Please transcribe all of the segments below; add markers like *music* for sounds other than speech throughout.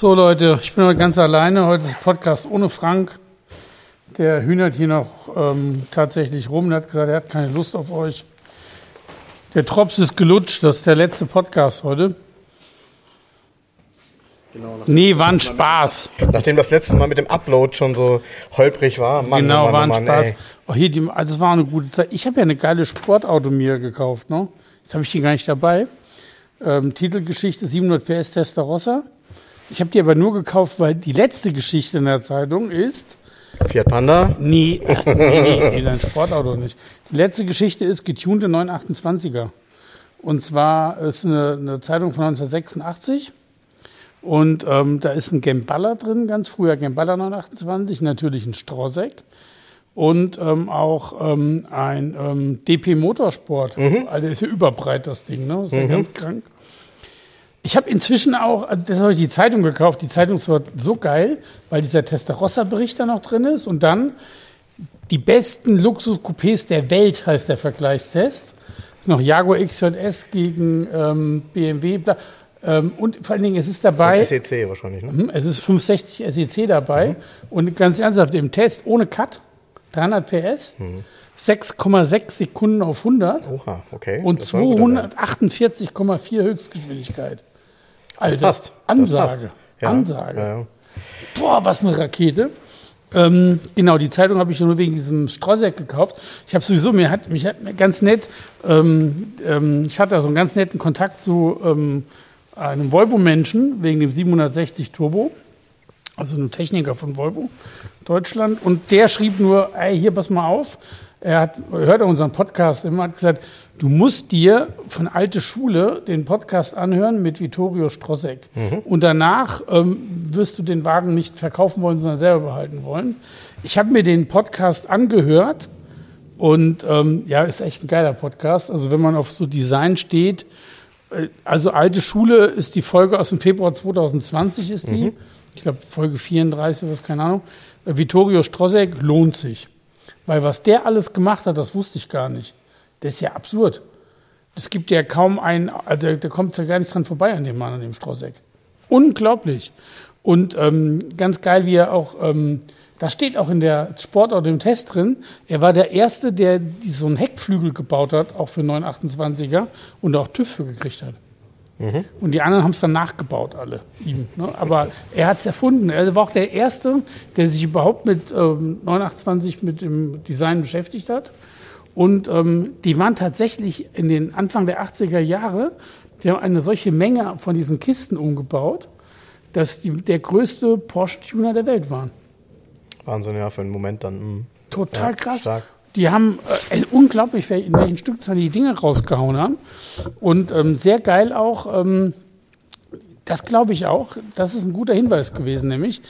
So Leute, ich bin heute ganz alleine. Heute ist Podcast ohne Frank. Der hühnert hier noch ähm, tatsächlich rum. Er hat gesagt, er hat keine Lust auf euch. Der Trops ist gelutscht. Das ist der letzte Podcast heute. Genau, nee, war ein Spaß. Nachdem das letzte Mal mit dem Upload schon so holprig war. Mann, genau, Mann, war ein Mann, Spaß. Oh, hier, die, also es war eine gute Zeit. Ich habe ja eine geile Sportauto mir gekauft. Ne? Jetzt habe ich die gar nicht dabei. Ähm, Titelgeschichte 700 PS Testarossa. Ich habe die aber nur gekauft, weil die letzte Geschichte in der Zeitung ist. Fiat Panda? Nee, ach, nee, nee, nee, dein Sportauto nicht. Die letzte Geschichte ist getunte 928er. Und zwar ist eine, eine Zeitung von 1986. Und ähm, da ist ein Gemballa drin, ganz früher Gemballa 928, natürlich ein Strosek und ähm, auch ähm, ein ähm, DP Motorsport. Mhm. Also ist ja überbreit das Ding, ne? Ist ja mhm. ganz krank. Ich habe inzwischen auch, also das habe ich die Zeitung gekauft. Die Zeitung ist so geil, weil dieser Testarossa-Bericht da noch drin ist. Und dann die besten Luxus-Coupés der Welt heißt der Vergleichstest. Das ist noch Jaguar XJS gegen ähm, BMW. Ähm, und vor allen Dingen, es ist dabei. Und SEC wahrscheinlich, ne? Mhm, es ist 560 SEC dabei. Mhm. Und ganz ernsthaft, im Test ohne Cut, 300 PS. Mhm. 6,6 Sekunden auf 100 Oha, okay. und 248,4 Höchstgeschwindigkeit. Alter, das passt. Ansage. Das passt. Ja. Ansage. Ja. Boah, was eine Rakete. Ähm, genau, die Zeitung habe ich nur wegen diesem Strosek gekauft. Ich habe sowieso, mir hat mich hat ganz nett, ähm, ähm, ich hatte so einen ganz netten Kontakt zu ähm, einem Volvo-Menschen wegen dem 760 Turbo, also einem Techniker von Volvo Deutschland. Und der schrieb nur, ey, hier, pass mal auf, er hat, hört unseren Podcast immer, hat gesagt, du musst dir von alte Schule den Podcast anhören mit Vittorio Strossek. Mhm. Und danach ähm, wirst du den Wagen nicht verkaufen wollen, sondern selber behalten wollen. Ich habe mir den Podcast angehört und ähm, ja, ist echt ein geiler Podcast. Also wenn man auf so Design steht, äh, also alte Schule ist die Folge aus dem Februar 2020 ist die. Mhm. Ich glaube Folge 34, was keine Ahnung. Äh, Vittorio Strossek lohnt sich. Weil was der alles gemacht hat, das wusste ich gar nicht. Das ist ja absurd. Es gibt ja kaum einen, also da kommt ja gar nicht dran vorbei an dem Mann, an dem Strosseck. Unglaublich. Und ähm, ganz geil, wie er auch, ähm, da steht auch in der Sportauto im Test drin, er war der Erste, der so einen Heckflügel gebaut hat, auch für 928er und auch TÜV für gekriegt hat. Mhm. Und die anderen haben es dann nachgebaut, alle ihm. Ne? Aber er hat es erfunden. Er war auch der Erste, der sich überhaupt mit ähm, 928 mit dem Design beschäftigt hat. Und ähm, die waren tatsächlich in den Anfang der 80er Jahre, die haben eine solche Menge von diesen Kisten umgebaut, dass die der größte Porsche-Tuner der Welt waren. Wahnsinn, ja, für einen Moment dann. Mh. Total ja, krass. Stark. Die haben äh, unglaublich, in welchen Stückzahlen die Dinge rausgehauen haben. Und ähm, sehr geil auch, ähm, das glaube ich auch, das ist ein guter Hinweis gewesen, nämlich,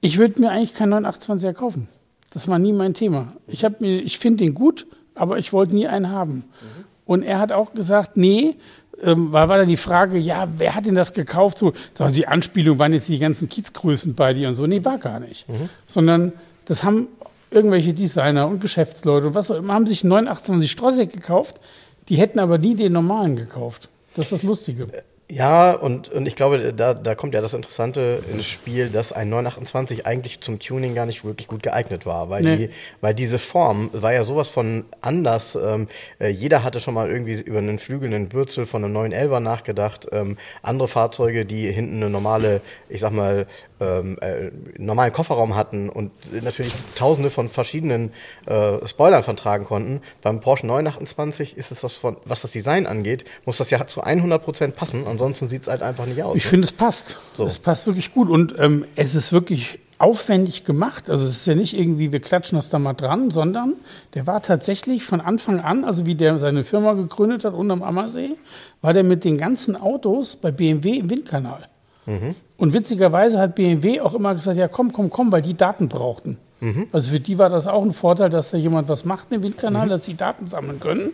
ich würde mir eigentlich keinen 928er kaufen. Das war nie mein Thema. Ich, ich finde den gut, aber ich wollte nie einen haben. Mhm. Und er hat auch gesagt, nee, ähm, war, war dann die Frage, ja, wer hat denn das gekauft? So, die Anspielung waren jetzt die ganzen Kiezgrößen bei dir und so. Nee, war gar nicht. Mhm. Sondern das haben irgendwelche Designer und Geschäftsleute und was auch immer haben sich einen 928 Strosek gekauft, die hätten aber nie den normalen gekauft. Das ist das Lustige. Ja, und, und ich glaube, da, da kommt ja das Interessante ins Spiel, dass ein 928 eigentlich zum Tuning gar nicht wirklich gut geeignet war, weil, nee. die, weil diese Form war ja sowas von anders. Ähm, äh, jeder hatte schon mal irgendwie über einen flügelnden Bürzel von einem 911er nachgedacht. Ähm, andere Fahrzeuge, die hinten eine normale, ich sag mal, ähm, äh, normalen Kofferraum hatten und natürlich tausende von verschiedenen äh, Spoilern vertragen konnten. Beim Porsche 928 ist es das von, was das Design angeht, muss das ja zu 100 Prozent passen, ansonsten sieht es halt einfach nicht aus. Ich finde, es passt. So. Es passt wirklich gut und ähm, es ist wirklich aufwendig gemacht. Also es ist ja nicht irgendwie, wir klatschen das da mal dran, sondern der war tatsächlich von Anfang an, also wie der seine Firma gegründet hat unterm Ammersee, war der mit den ganzen Autos bei BMW im Windkanal. Mhm. Und witzigerweise hat BMW auch immer gesagt, ja komm, komm, komm, weil die Daten brauchten. Mhm. Also für die war das auch ein Vorteil, dass da jemand was macht im Windkanal, mhm. dass sie Daten sammeln können.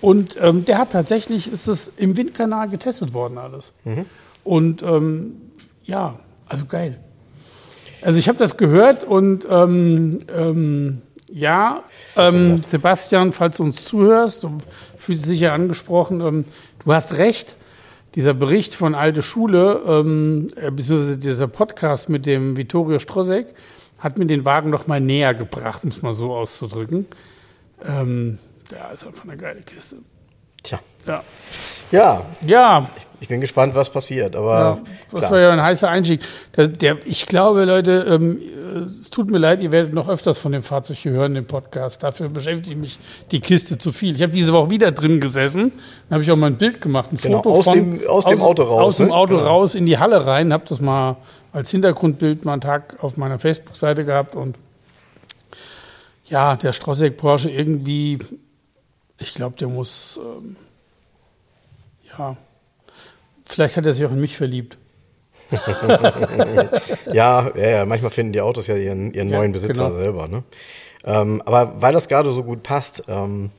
Und ähm, der hat tatsächlich, ist das im Windkanal getestet worden alles. Und ähm, ja, also geil. Also ich habe das gehört und ähm, ähm, ja, ähm, Sebastian, falls du uns zuhörst, du fühlst dich ja angesprochen, ähm, du hast recht. Dieser Bericht von Alte Schule, ähm, äh, beziehungsweise dieser Podcast mit dem Vittorio Strosek, hat mir den Wagen noch mal näher gebracht, um es mal so auszudrücken. Ähm, ja, ist einfach eine geile Kiste. Tja. Ja. Ja. Ja. Ich bin gespannt, was passiert. Aber ja, das klar. war ja ein heißer Einstieg. Der, der, ich glaube, Leute, ähm, es tut mir leid, ihr werdet noch öfters von dem Fahrzeug hier hören, den Podcast. Dafür beschäftigt mich die Kiste zu viel. Ich habe diese Woche wieder drin gesessen. Dann habe ich auch mal ein Bild gemacht, ein genau, Foto aus, von, dem, aus, aus dem Auto raus. Aus ne? dem Auto genau. raus in die Halle rein. Habe das mal als Hintergrundbild mal einen Tag auf meiner Facebook-Seite gehabt. Und ja, der Strosek Porsche irgendwie, ich glaube, der muss, ähm, ja Vielleicht hat er sich auch in mich verliebt. *laughs* ja, ja, ja, manchmal finden die Autos ja ihren, ihren ja, neuen Besitzer genau. selber. Ne? Ähm, aber weil das gerade so gut passt, ähm,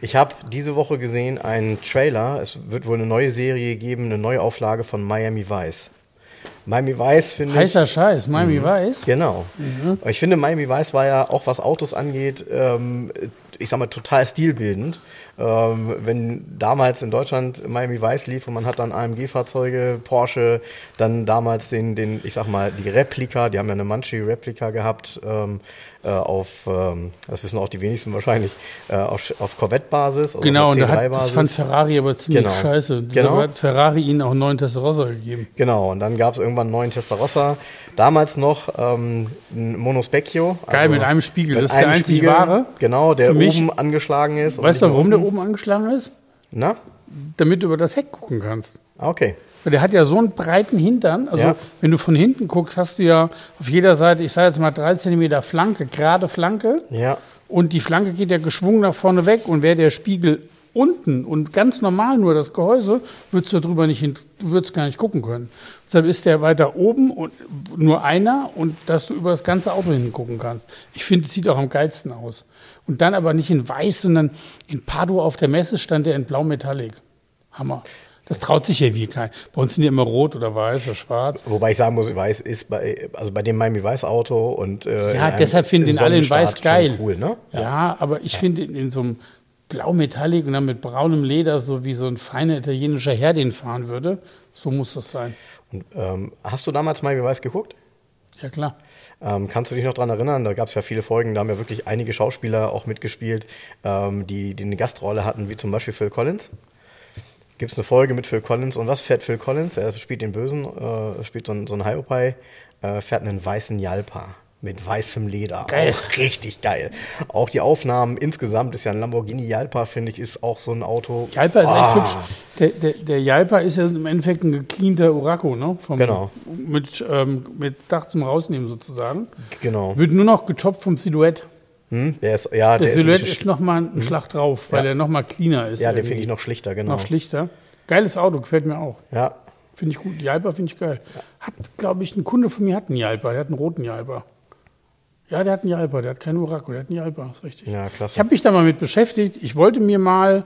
ich habe diese Woche gesehen einen Trailer. Es wird wohl eine neue Serie geben, eine neue Auflage von Miami Vice. Miami Vice finde ich. Heißer Scheiß, Miami mhm. Vice. Genau. Mhm. Ich finde, Miami Vice war ja auch, was Autos angeht, ähm, ich sag mal, total stilbildend. Ähm, wenn damals in Deutschland Miami Vice lief und man hat dann AMG-Fahrzeuge, Porsche, dann damals den, den, ich sag mal, die Replika, die haben ja eine Manchi-Replika gehabt, ähm, äh, auf, ähm, das wissen auch die wenigsten wahrscheinlich, äh, auf, auf Corvette-Basis. Also genau, und da hat, das fand Ferrari aber ziemlich genau. scheiße. Deshalb genau. hat Ferrari ihnen auch einen neuen Testarossa gegeben. Genau, und dann gab es irgendwann einen neuen Testarossa. Damals noch ähm, ein Monospecchio. Geil, also mit einem Spiegel. Das ist der einzig Spiegel, wahre. Genau, der oben angeschlagen ist. Weißt du, warum der oben angeschlagen ist? Na? Damit du über das Heck gucken kannst. Okay. Der hat ja so einen breiten Hintern. Also, ja. wenn du von hinten guckst, hast du ja auf jeder Seite, ich sage jetzt mal drei Zentimeter Flanke, gerade Flanke. Ja. Und die Flanke geht ja geschwungen nach vorne weg. Und wäre der Spiegel unten und ganz normal nur das Gehäuse, würdest du darüber nicht hin, du würdest gar nicht gucken können. Deshalb ist der weiter oben und nur einer und dass du über das ganze Auto hinten gucken kannst. Ich finde, es sieht auch am geilsten aus. Und dann aber nicht in weiß, sondern in Padua auf der Messe stand der in blau Metallic. Hammer. Das traut sich ja wie kein. Bei uns sind die immer rot oder weiß oder schwarz. Wobei ich sagen muss, weiß ist bei, also bei dem Miami Weiß Auto und äh, ja, deshalb finden den alle in Weiß geil. Cool, ne? Ja, ja aber ich ja. finde in, in so einem blau-metallic und dann mit braunem Leder, so wie so ein feiner italienischer Herr den fahren würde. So muss das sein. Und, ähm, hast du damals Miami Weiß geguckt? Ja, klar. Ähm, kannst du dich noch daran erinnern? Da gab es ja viele Folgen, da haben ja wirklich einige Schauspieler auch mitgespielt, ähm, die, die eine Gastrolle hatten, wie zum Beispiel Phil Collins. Gibt es eine Folge mit Phil Collins und was fährt Phil Collins? Er spielt den Bösen, äh, spielt so, einen, so einen Hiopai, äh, fährt einen weißen Jalpa mit weißem Leder. Geil. Auch richtig geil. Auch die Aufnahmen insgesamt ist ja ein Lamborghini Jalpa, finde ich, ist auch so ein Auto. Jalpa ist ah. echt hübsch. Der, der, der Jalpa ist ja im Endeffekt ein gecleanter Uraco, ne? Vom, genau. Mit, ähm, mit Dach zum Rausnehmen sozusagen. Genau. Wird nur noch getoppt vom Silhouette. Hm, der ist, ja, der, der Silhouette ist, ist nochmal ein hm. Schlag drauf, weil ja. der nochmal cleaner ist. Ja, den finde ich noch schlichter, genau. Noch schlichter. Geiles Auto, gefällt mir auch. Ja. Finde ich gut. Jalpa finde ich geil. Hat, glaube ich, ein Kunde von mir hat einen Jalpa. Der hat einen roten Jalpa. Ja, der hat einen Jalpa, der hat keinen Uraco, der hat einen Jalpa, ist richtig. Ja, klasse. Ich habe mich da mal mit beschäftigt. Ich wollte mir mal,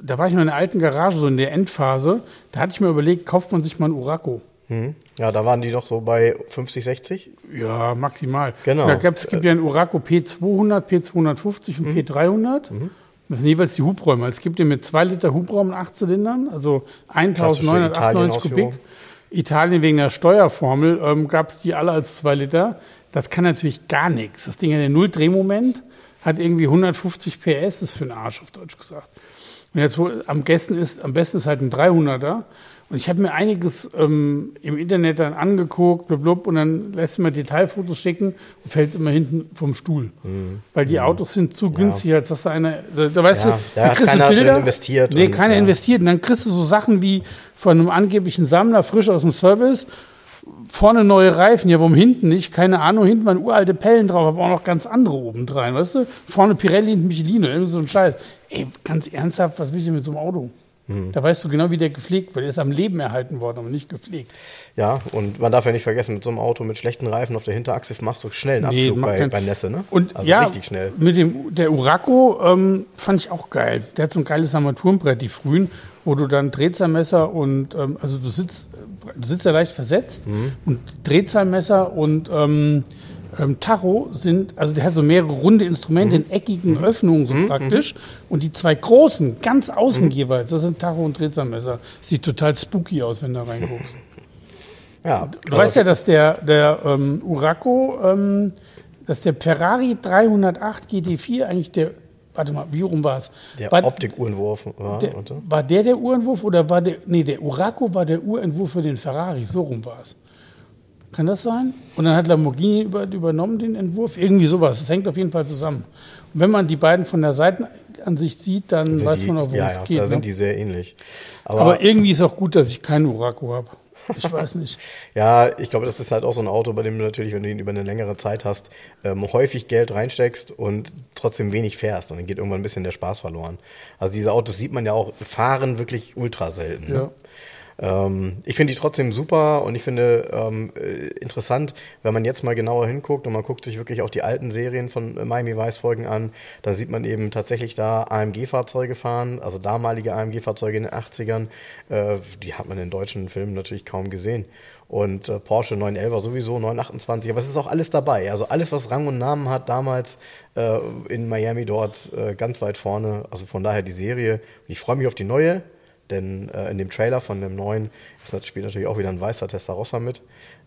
da war ich mal in einer alten Garage, so in der Endphase, da hatte ich mir überlegt, kauft man sich mal einen Uraco. Hm. Ja, da waren die doch so bei 50, 60? Ja, maximal. Genau. Da gab's, es gibt ja einen Uraco P200, P250 und mhm. P300. Mhm. Das sind jeweils die Hubräume. Es gibt den mit 2 Liter Hubraum und 8 Zylindern, also 1998 Kubik. Italien wegen der Steuerformel ähm, gab es die alle als 2 Liter. Das kann natürlich gar nichts. Das Ding hat einen Null-Drehmoment, hat irgendwie 150 PS, das ist für den Arsch auf Deutsch gesagt. Und jetzt am besten ist, am besten ist halt ein 300er. Und ich habe mir einiges ähm, im Internet dann angeguckt, blub, und dann lässt man Detailfotos schicken und fällt immer hinten vom Stuhl. Mhm. Weil die mhm. Autos sind zu günstig, ja. als dass da einer, da, da weißt ja, du, da kriegst keiner du Bilder, investiert. Nee, und, keiner ja. investiert. Und dann kriegst du so Sachen wie von einem angeblichen Sammler frisch aus dem Service vorne neue Reifen, ja, warum hinten nicht? Keine Ahnung, hinten waren uralte Pellen drauf, aber auch noch ganz andere oben dran, weißt du? Vorne Pirelli, hinten Michelin, irgendwie so ein Scheiß. Ey, ganz ernsthaft, was will ich denn mit so einem Auto? Hm. Da weißt du genau, wie der gepflegt wird. Der ist am Leben erhalten worden, aber nicht gepflegt. Ja, und man darf ja nicht vergessen, mit so einem Auto mit schlechten Reifen auf der Hinterachse machst du schnell einen Abflug nee, bei, bei Nässe, ne? Und also ja, richtig schnell. Mit dem, der Uraco ähm, fand ich auch geil. Der hat so ein geiles Armaturenbrett, die frühen, wo du dann Drehzahlmesser und, ähm, also du sitzt, du sitzt ja leicht versetzt mhm. und Drehzahlmesser und ähm, ähm, Tacho sind, also der hat so mehrere runde Instrumente mhm. in eckigen mhm. Öffnungen so mhm. praktisch. Und die zwei großen, ganz außen mhm. jeweils, das sind Tacho und Drehzahlmesser. Sieht total spooky aus, wenn du da reinguckst. *laughs* Ja, du also weißt ja, dass der, der ähm, Uraco, ähm, dass der Ferrari 308 GT4 eigentlich der, warte mal, wie rum war es? Der Optik-Uhrenwurf war, der, war der der Uhrenwurf oder war der, nee, der Uraco war der Urentwurf für den Ferrari, so rum war es. Kann das sein? Und dann hat Lamborghini über, übernommen den Entwurf. Irgendwie sowas. Es hängt auf jeden Fall zusammen. Und wenn man die beiden von der Seitenansicht sieht, dann weiß die, man auch, worum ja, es ja, geht. Da ne? sind die sehr ähnlich. Aber, Aber irgendwie ist auch gut, dass ich keinen Uraco habe. Ich weiß *laughs* nicht. ja, ich glaube, das ist halt auch so ein Auto, bei dem du natürlich, wenn du ihn über eine längere Zeit hast, ähm, häufig Geld reinsteckst und trotzdem wenig fährst. Und dann geht irgendwann ein bisschen der Spaß verloren. Also diese Autos sieht man ja auch, fahren wirklich ultra selten. Ne? Ja. Ähm, ich finde die trotzdem super und ich finde ähm, äh, interessant, wenn man jetzt mal genauer hinguckt und man guckt sich wirklich auch die alten Serien von Miami Vice Folgen an, da sieht man eben tatsächlich da AMG-Fahrzeuge fahren, also damalige AMG-Fahrzeuge in den 80ern. Äh, die hat man in deutschen Filmen natürlich kaum gesehen. Und äh, Porsche 911 sowieso, 928, aber es ist auch alles dabei. Also alles, was Rang und Namen hat, damals äh, in Miami dort äh, ganz weit vorne. Also von daher die Serie. Und ich freue mich auf die neue. Denn äh, in dem Trailer von dem neuen ist, spielt natürlich auch wieder ein weißer Testarossa mit.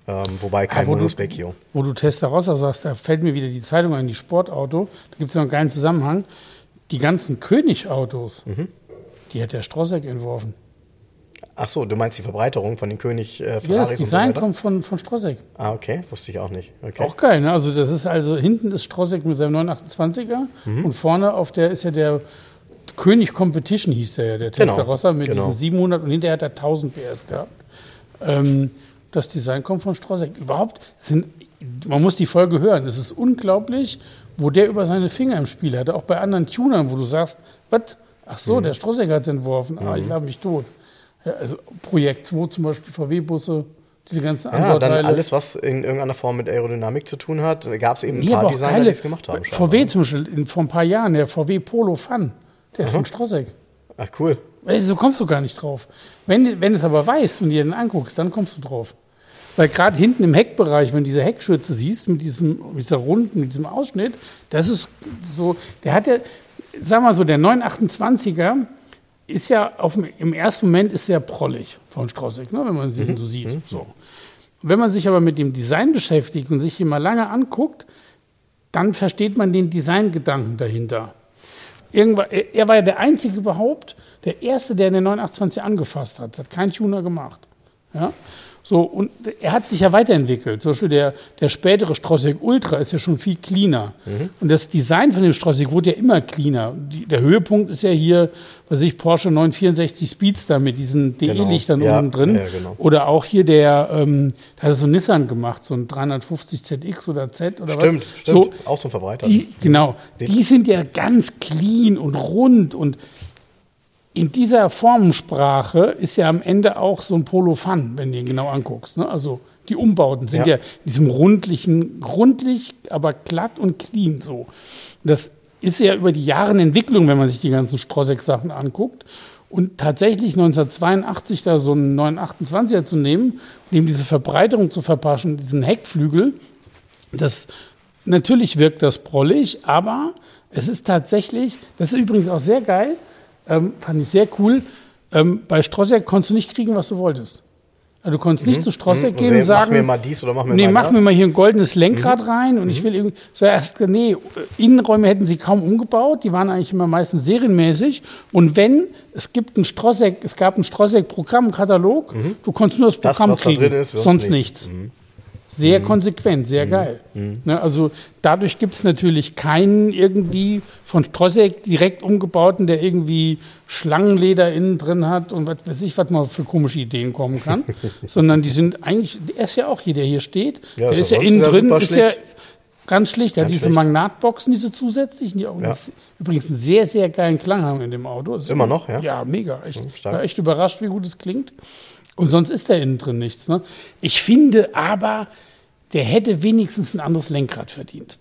Ähm, wobei kein ah, Monospecchio. Wo du Testarossa sagst, da fällt mir wieder die Zeitung an, die Sportauto. Da gibt es noch einen geilen Zusammenhang. Die ganzen König-Autos, mhm. die hat der Strosek entworfen. Ach so, du meinst die Verbreiterung von den König äh, Ferraris? Ja, das Design so kommt von, von Strosek. Ah, okay, wusste ich auch nicht. Okay. Auch geil, ne? Also das ist also, hinten ist Strosek mit seinem 928er mhm. und vorne auf der ist ja der König Competition hieß der ja, der genau, Testarossa mit genau. diesen 700 und hinterher hat er 1000 PS gehabt. Ähm, das Design kommt von Strosek. Überhaupt sind, man muss die Folge hören. Es ist unglaublich, wo der über seine Finger im Spiel hatte. Auch bei anderen Tunern, wo du sagst, was? Ach so, mhm. der Strosek hat es entworfen. Ah, ich mhm. lache mich tot. Ja, also Projekt 2 zum Beispiel, VW-Busse, diese ganzen Ja, dann alles, was in irgendeiner Form mit Aerodynamik zu tun hat, gab es eben ein paar Designer, die es gemacht haben. VW zum Beispiel, in, vor ein paar Jahren, der VW Polo Fun. Der ist Aha. von Strosek. Ach, cool. So kommst du gar nicht drauf. Wenn, wenn du es aber weißt und dir den anguckst, dann kommst du drauf. Weil gerade hinten im Heckbereich, wenn du diese Heckschürze siehst, mit diesem, mit dieser Runden, mit diesem Ausschnitt, das ist so, der hat ja, sag mal so, der 928er ist ja auf, im ersten Moment ist der prollig von Strosek, ne, wenn man sich mhm. so sieht. Mhm. So. Wenn man sich aber mit dem Design beschäftigt und sich ihn mal lange anguckt, dann versteht man den Designgedanken dahinter. Er war ja der Einzige überhaupt, der Erste, der den 928 angefasst hat. Das hat kein Tuner gemacht. Ja? So, und er hat sich ja weiterentwickelt. Zum Beispiel der, der spätere Strossek Ultra ist ja schon viel cleaner. Mhm. Und das Design von dem Strossek wurde ja immer cleaner. Die, der Höhepunkt ist ja hier, was ich, Porsche 964 Speedster mit diesen DE-Lichtern genau. ja, oben drin. Ja, genau. Oder auch hier der, ähm, da hat so ein Nissan gemacht, so ein 350 ZX oder Z oder stimmt, was. Stimmt, so, auch so ein Verbreiter. Die, genau. Die sind ja ganz clean und rund und in dieser Formensprache ist ja am Ende auch so ein Polo Fun, wenn du ihn genau anguckst. Ne? Also die Umbauten sind ja. ja in diesem rundlichen, rundlich, aber glatt und clean so. Das ist ja über die Jahre eine Entwicklung, wenn man sich die ganzen Strosek-Sachen anguckt. Und tatsächlich 1982 da so einen 928er zu nehmen und ihm diese Verbreiterung zu verpassen, diesen Heckflügel, das natürlich wirkt das prollig, aber es ist tatsächlich, das ist übrigens auch sehr geil, ähm, fand ich sehr cool. Ähm, bei Strosek konntest du nicht kriegen, was du wolltest. Also du konntest mhm. nicht zu Strosek mhm. gehen und sagen, mach mir mal dies oder mach mir nee, mal mach das. mir mal hier ein goldenes Lenkrad mhm. rein und ich mhm. will irgendwie, so erst, nee, Innenräume hätten sie kaum umgebaut, die waren eigentlich immer meistens serienmäßig und wenn, es gibt ein Strosek, es gab ein Strosek Programmkatalog, mhm. du konntest nur das Programm das, kriegen, da ist, sonst nichts. nichts. Sehr konsequent, sehr geil. Ne, also dadurch gibt es natürlich keinen irgendwie von Strosek direkt umgebauten, der irgendwie Schlangenleder innen drin hat und was weiß ich, was man für komische Ideen kommen kann. *laughs* Sondern die sind eigentlich, er ist ja auch hier, der hier steht. Ja, der ist ja innen drin, ist ja ganz schlicht. Der hat diese schlicht. Magnatboxen, diese zusätzlichen, die auch Ja. übrigens einen sehr, sehr geilen Klang haben in dem Auto. Ist Immer noch, ja? Ja, mega. Echt, stark. war echt überrascht, wie gut es klingt. Und sonst ist da innen drin nichts. Ne? Ich finde aber, der hätte wenigstens ein anderes Lenkrad verdient.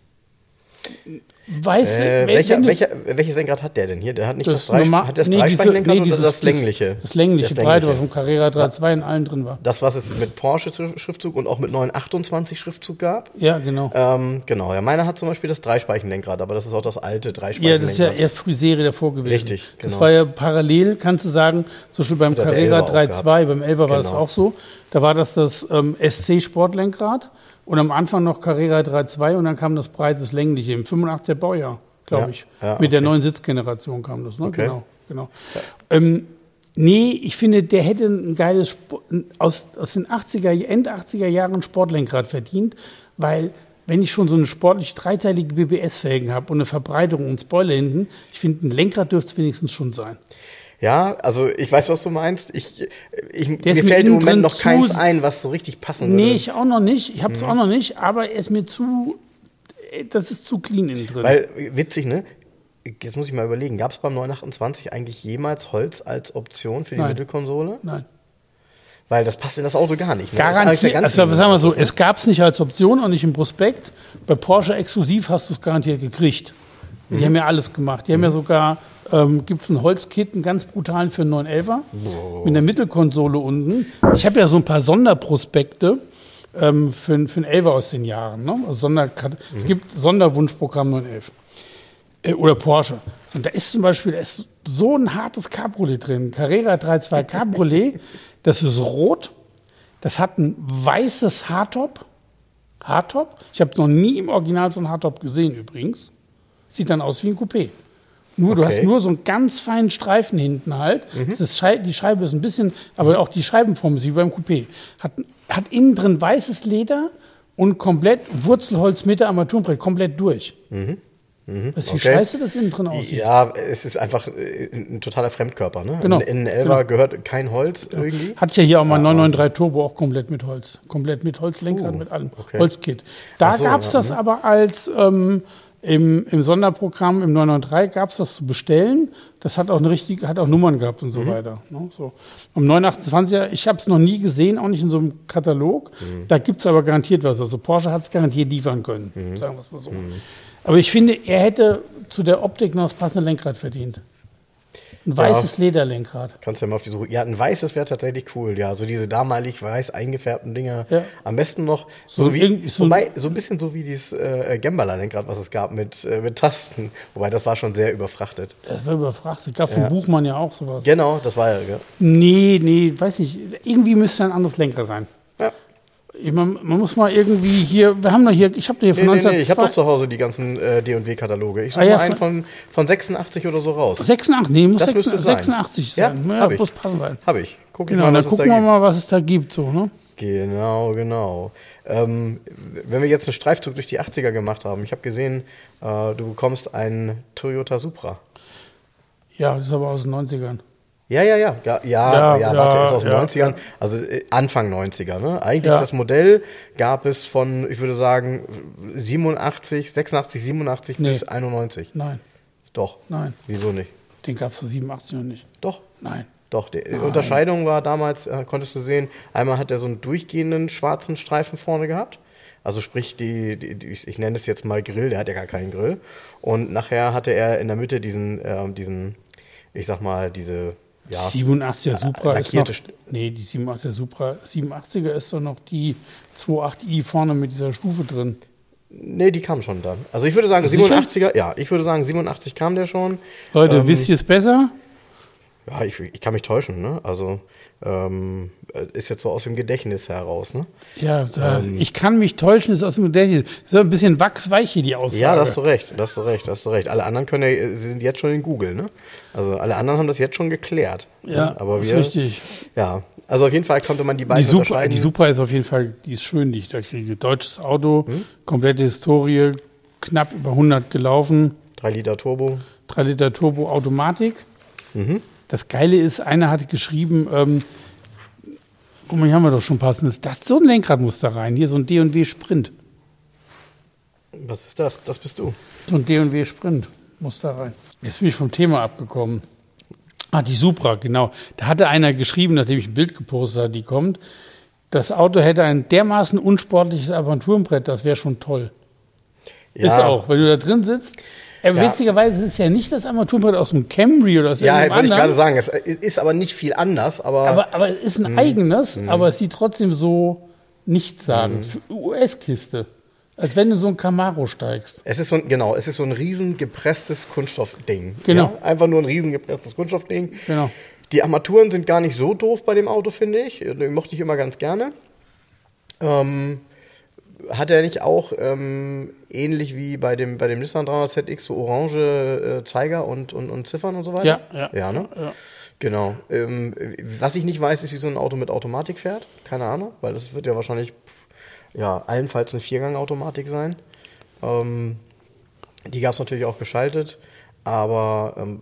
Weißt Äh, welcher, du- welcher, welches Lenkrad hat der denn hier? Der hat nicht das, das normal- hat das nee, Dreispeichen-Lenkrad nee, oder dieses- das längliche? Das längliche, Das breite, was im Carrera 3.2 in allen drin war. Das, was es mit Porsche-Schriftzug und auch mit 928 Schriftzug gab? Ja, genau. Ähm, genau, ja, meiner hat zum Beispiel das Dreispeichen-Lenkrad, aber das ist auch das alte Ja, Dreispeichen-Lenkrad. das ist ja eher früh Serie davor gewesen. Richtig, Das genau. war ja parallel, kannst du sagen, zum Beispiel beim Carrera Elva auch 3.2, beim 11er war das Genau. auch so. Da war das das ähm, SC Sportlenkrad und am Anfang noch Carrera 3.2 und dann kam das breites längliche im 85er Baujahr, glaube Ja, ich. ja, Mit der neuen Sitzgeneration kam das, ne? Okay. Genau, genau. Ähm, nee, ich finde, der hätte ein geiles Sport, aus, aus den 80er, End 80er Jahren Sportlenkrad verdient, weil wenn ich schon so eine sportlich dreiteilige BBS-Felgen habe und eine Verbreitung und Spoiler hinten, ich finde, ein Lenkrad dürfte es wenigstens schon sein. Ja, also ich weiß, was du meinst. Ich, ich, mir fällt im Moment noch keins ein, was so richtig passen würde. Nee, ich auch noch nicht. Ich habe es auch noch nicht, aber er ist mir zu, äh, das ist zu clean innen drin. Weil, witzig, ne? Jetzt muss ich mal überlegen, gab es beim 928 eigentlich jemals Holz als Option für die Nein. Mittelkonsole? Nein. Weil das passt in das Auto gar nicht. Ne? Garantiert, also sagen wir so, ne? es gab es nicht als Option, auch nicht im Prospekt. Bei Porsche exklusiv hast du es garantiert gekriegt. Die haben ja alles gemacht. Die haben ja sogar, ähm, gibt es einen Holzkit, einen ganz brutalen für einen 911er, mit einer Mittelkonsole unten. Ich habe ja so ein paar Sonderprospekte ähm, für, für einen 11er aus den Jahren. Ne? Also Sonder, Es gibt Sonderwunschprogramm 911 äh, oder Porsche. Und da ist zum Beispiel da ist so ein hartes Cabriolet drin. Carrera 3.2 Cabriolet, *laughs* das ist rot, das hat ein weißes Hardtop. Hardtop. Ich habe noch nie im Original so ein Hardtop gesehen übrigens. Sieht dann aus wie ein Coupé. Nur, du Okay. hast nur so einen ganz feinen Streifen hinten halt. Das ist die Scheibe ist ein bisschen, aber auch die Scheibenform ist wie beim Coupé. Hat, hat innen drin weißes Leder und komplett Wurzelholz mit der Armaturenbrett komplett durch. Weißt du, wie Okay. scheiße das innen drin aussieht? Ja, es ist einfach äh, ein totaler Fremdkörper. Ne? Genau, In, in Elva gehört kein Holz irgendwie. Hatte ich ja hier auch mal 993 Turbo auch komplett mit Holz. Komplett mit Holzlenkrad, Uh, mit allem. okay. Holzkit. Da so, gab es ja, das aber als ähm, im, im Sonderprogramm im 993 gab es das zu bestellen. Das hat auch eine richtige, hat auch Nummern gehabt und so Mhm. weiter. Ne? So. Am 928er, ich habe es noch nie gesehen, auch nicht in so einem Katalog. Mhm. Da gibt es aber garantiert was. Also Porsche hat es garantiert liefern können, Mhm. sagen wir es mal so. Aber ich finde, er hätte zu der Optik noch das passende Lenkrad verdient. Ein weißes Lederlenkrad. Kannst du ja mal auf die Suche. Ja, ein weißes wäre tatsächlich cool. Ja, so diese damalig weiß eingefärbten Dinger. Ja. Am besten noch so, So wie, so ein- wobei, so ein bisschen so wie dieses äh, Gembala-Lenkrad, was es gab mit, äh, mit Tasten. Wobei, das war schon sehr überfrachtet. Das war überfrachtet. Gab vom Ja. Buchmann ja auch sowas. Genau, das war ja. ja. Nee, nee, weiß nicht. Irgendwie müsste ein anderes Lenkrad rein. Ja. Ich, man, man muss mal irgendwie hier, wir haben doch hier, ich habe da hier Nee, von nee, nee, ich habe 1902 doch zu Hause die ganzen äh, D&W-Kataloge. Ich suche Ah, ja, mal einen von- von, von 86 oder so raus. 86, nee, muss Das 86, müsste sein. 86 Ja, sein. Ja, ich. muss passen sein. Habe ich. Guck ich Genau, mal, dann gucken wir mal, was es da gibt. So, ne? Genau, genau. Ähm, wenn wir jetzt einen Streifzug durch die 80er gemacht haben, ich habe gesehen, äh, du bekommst einen Toyota Supra. Ja, das ist aber aus den 90ern. Ja, ja, ja. Ja, ja, Ja, ja, warte, ist aus den ja, 90ern, also äh, Anfang 90er. Ne? Eigentlich Ja. das Modell gab es von, ich würde sagen, 87, 86, 87 Nee. bis 91. Nein, Doch. nein, Wieso nicht? den gab es für 87 noch nicht. Doch. Nein. Doch, die Unterscheidung war damals, äh, konntest du sehen, einmal hat er so einen durchgehenden schwarzen Streifen vorne gehabt. Also sprich, die, die, die ich nenne es jetzt mal Grill, der hat ja gar keinen Grill. Und nachher hatte er in der Mitte diesen, ähm, diesen, ich sag mal, diese, ja, 87er Supra ist noch, nee, die 87er Supra, 87er ist doch noch die 28i vorne mit dieser Stufe drin. nee, die kam schon dann. Also ich würde sagen, Sicher? 87er, ja, ich würde sagen, 87 kam der schon. Leute, Ähm, wisst ihr es besser? Ja, ich, ich kann mich täuschen, ne? Also ähm, ist jetzt so aus dem Gedächtnis heraus, ne? Ja, Ähm. ich kann mich täuschen, ist aus dem Gedächtnis. Das ist ein bisschen wachsweich hier, die Aussage. Ja, da hast du recht, da hast du recht, da hast du recht. Alle anderen können ja, sie sind jetzt schon in Google, ne? Also alle anderen haben das jetzt schon geklärt. Ja, ne? aber ist wir, richtig. Ja, Also auf jeden Fall konnte man die beiden Die Supra, unterscheiden. die Supra ist auf jeden Fall, die ist schön, die ich da kriege. Deutsches Auto, Hm? komplette Historie, knapp über 100 gelaufen, 3 Liter Turbo. 3 Liter Turbo Automatik. Mhm. Das Geile ist, einer hatte geschrieben, ähm, guck mal, hier haben wir doch schon passendes. Das so ein Lenkrad muss da rein. Hier so ein D&W Sprint. Was ist das? Das bist du. So ein D&W Sprint muss da rein. Jetzt bin ich vom Thema abgekommen. Ah, die Supra, genau. Da hatte einer geschrieben, nachdem ich ein Bild gepostet habe, die kommt. Das Auto hätte ein dermaßen unsportliches Armaturenbrett, das wäre schon toll. Ist auch, wenn du da drin sitzt. Ja. Witzigerweise ist es ja nicht das Armaturenbrett aus dem Camry oder aus Ja, irgendeinem wollte ich anderen. gerade sagen. Es ist aber nicht viel anders, aber, Aber, aber es ist ein Mhm. eigenes, aber es sieht trotzdem so nichtssagend. Mhm. US-Kiste. Als wenn du so ein Camaro steigst. es ist so ein, genau, es ist so ein riesen gepresstes Kunststoffding. Genau. Ja? Einfach nur ein riesen gepresstes Kunststoffding. Genau. Die Armaturen sind gar nicht so doof bei dem Auto, finde ich. Die mochte ich immer ganz gerne. Ähm, hat er nicht auch ähm, ähnlich wie bei dem, bei dem Nissan 300ZX so orange äh, Zeiger und, und, und Ziffern und so weiter? Ja, ja. Ja, ne? Ja. Genau. Ähm, was ich nicht weiß, ist, wie so ein Auto mit Automatik fährt. Keine Ahnung, weil das wird ja wahrscheinlich ja, allenfalls eine Viergang-Automatik sein. Ähm, die gab es natürlich auch geschaltet, aber ähm,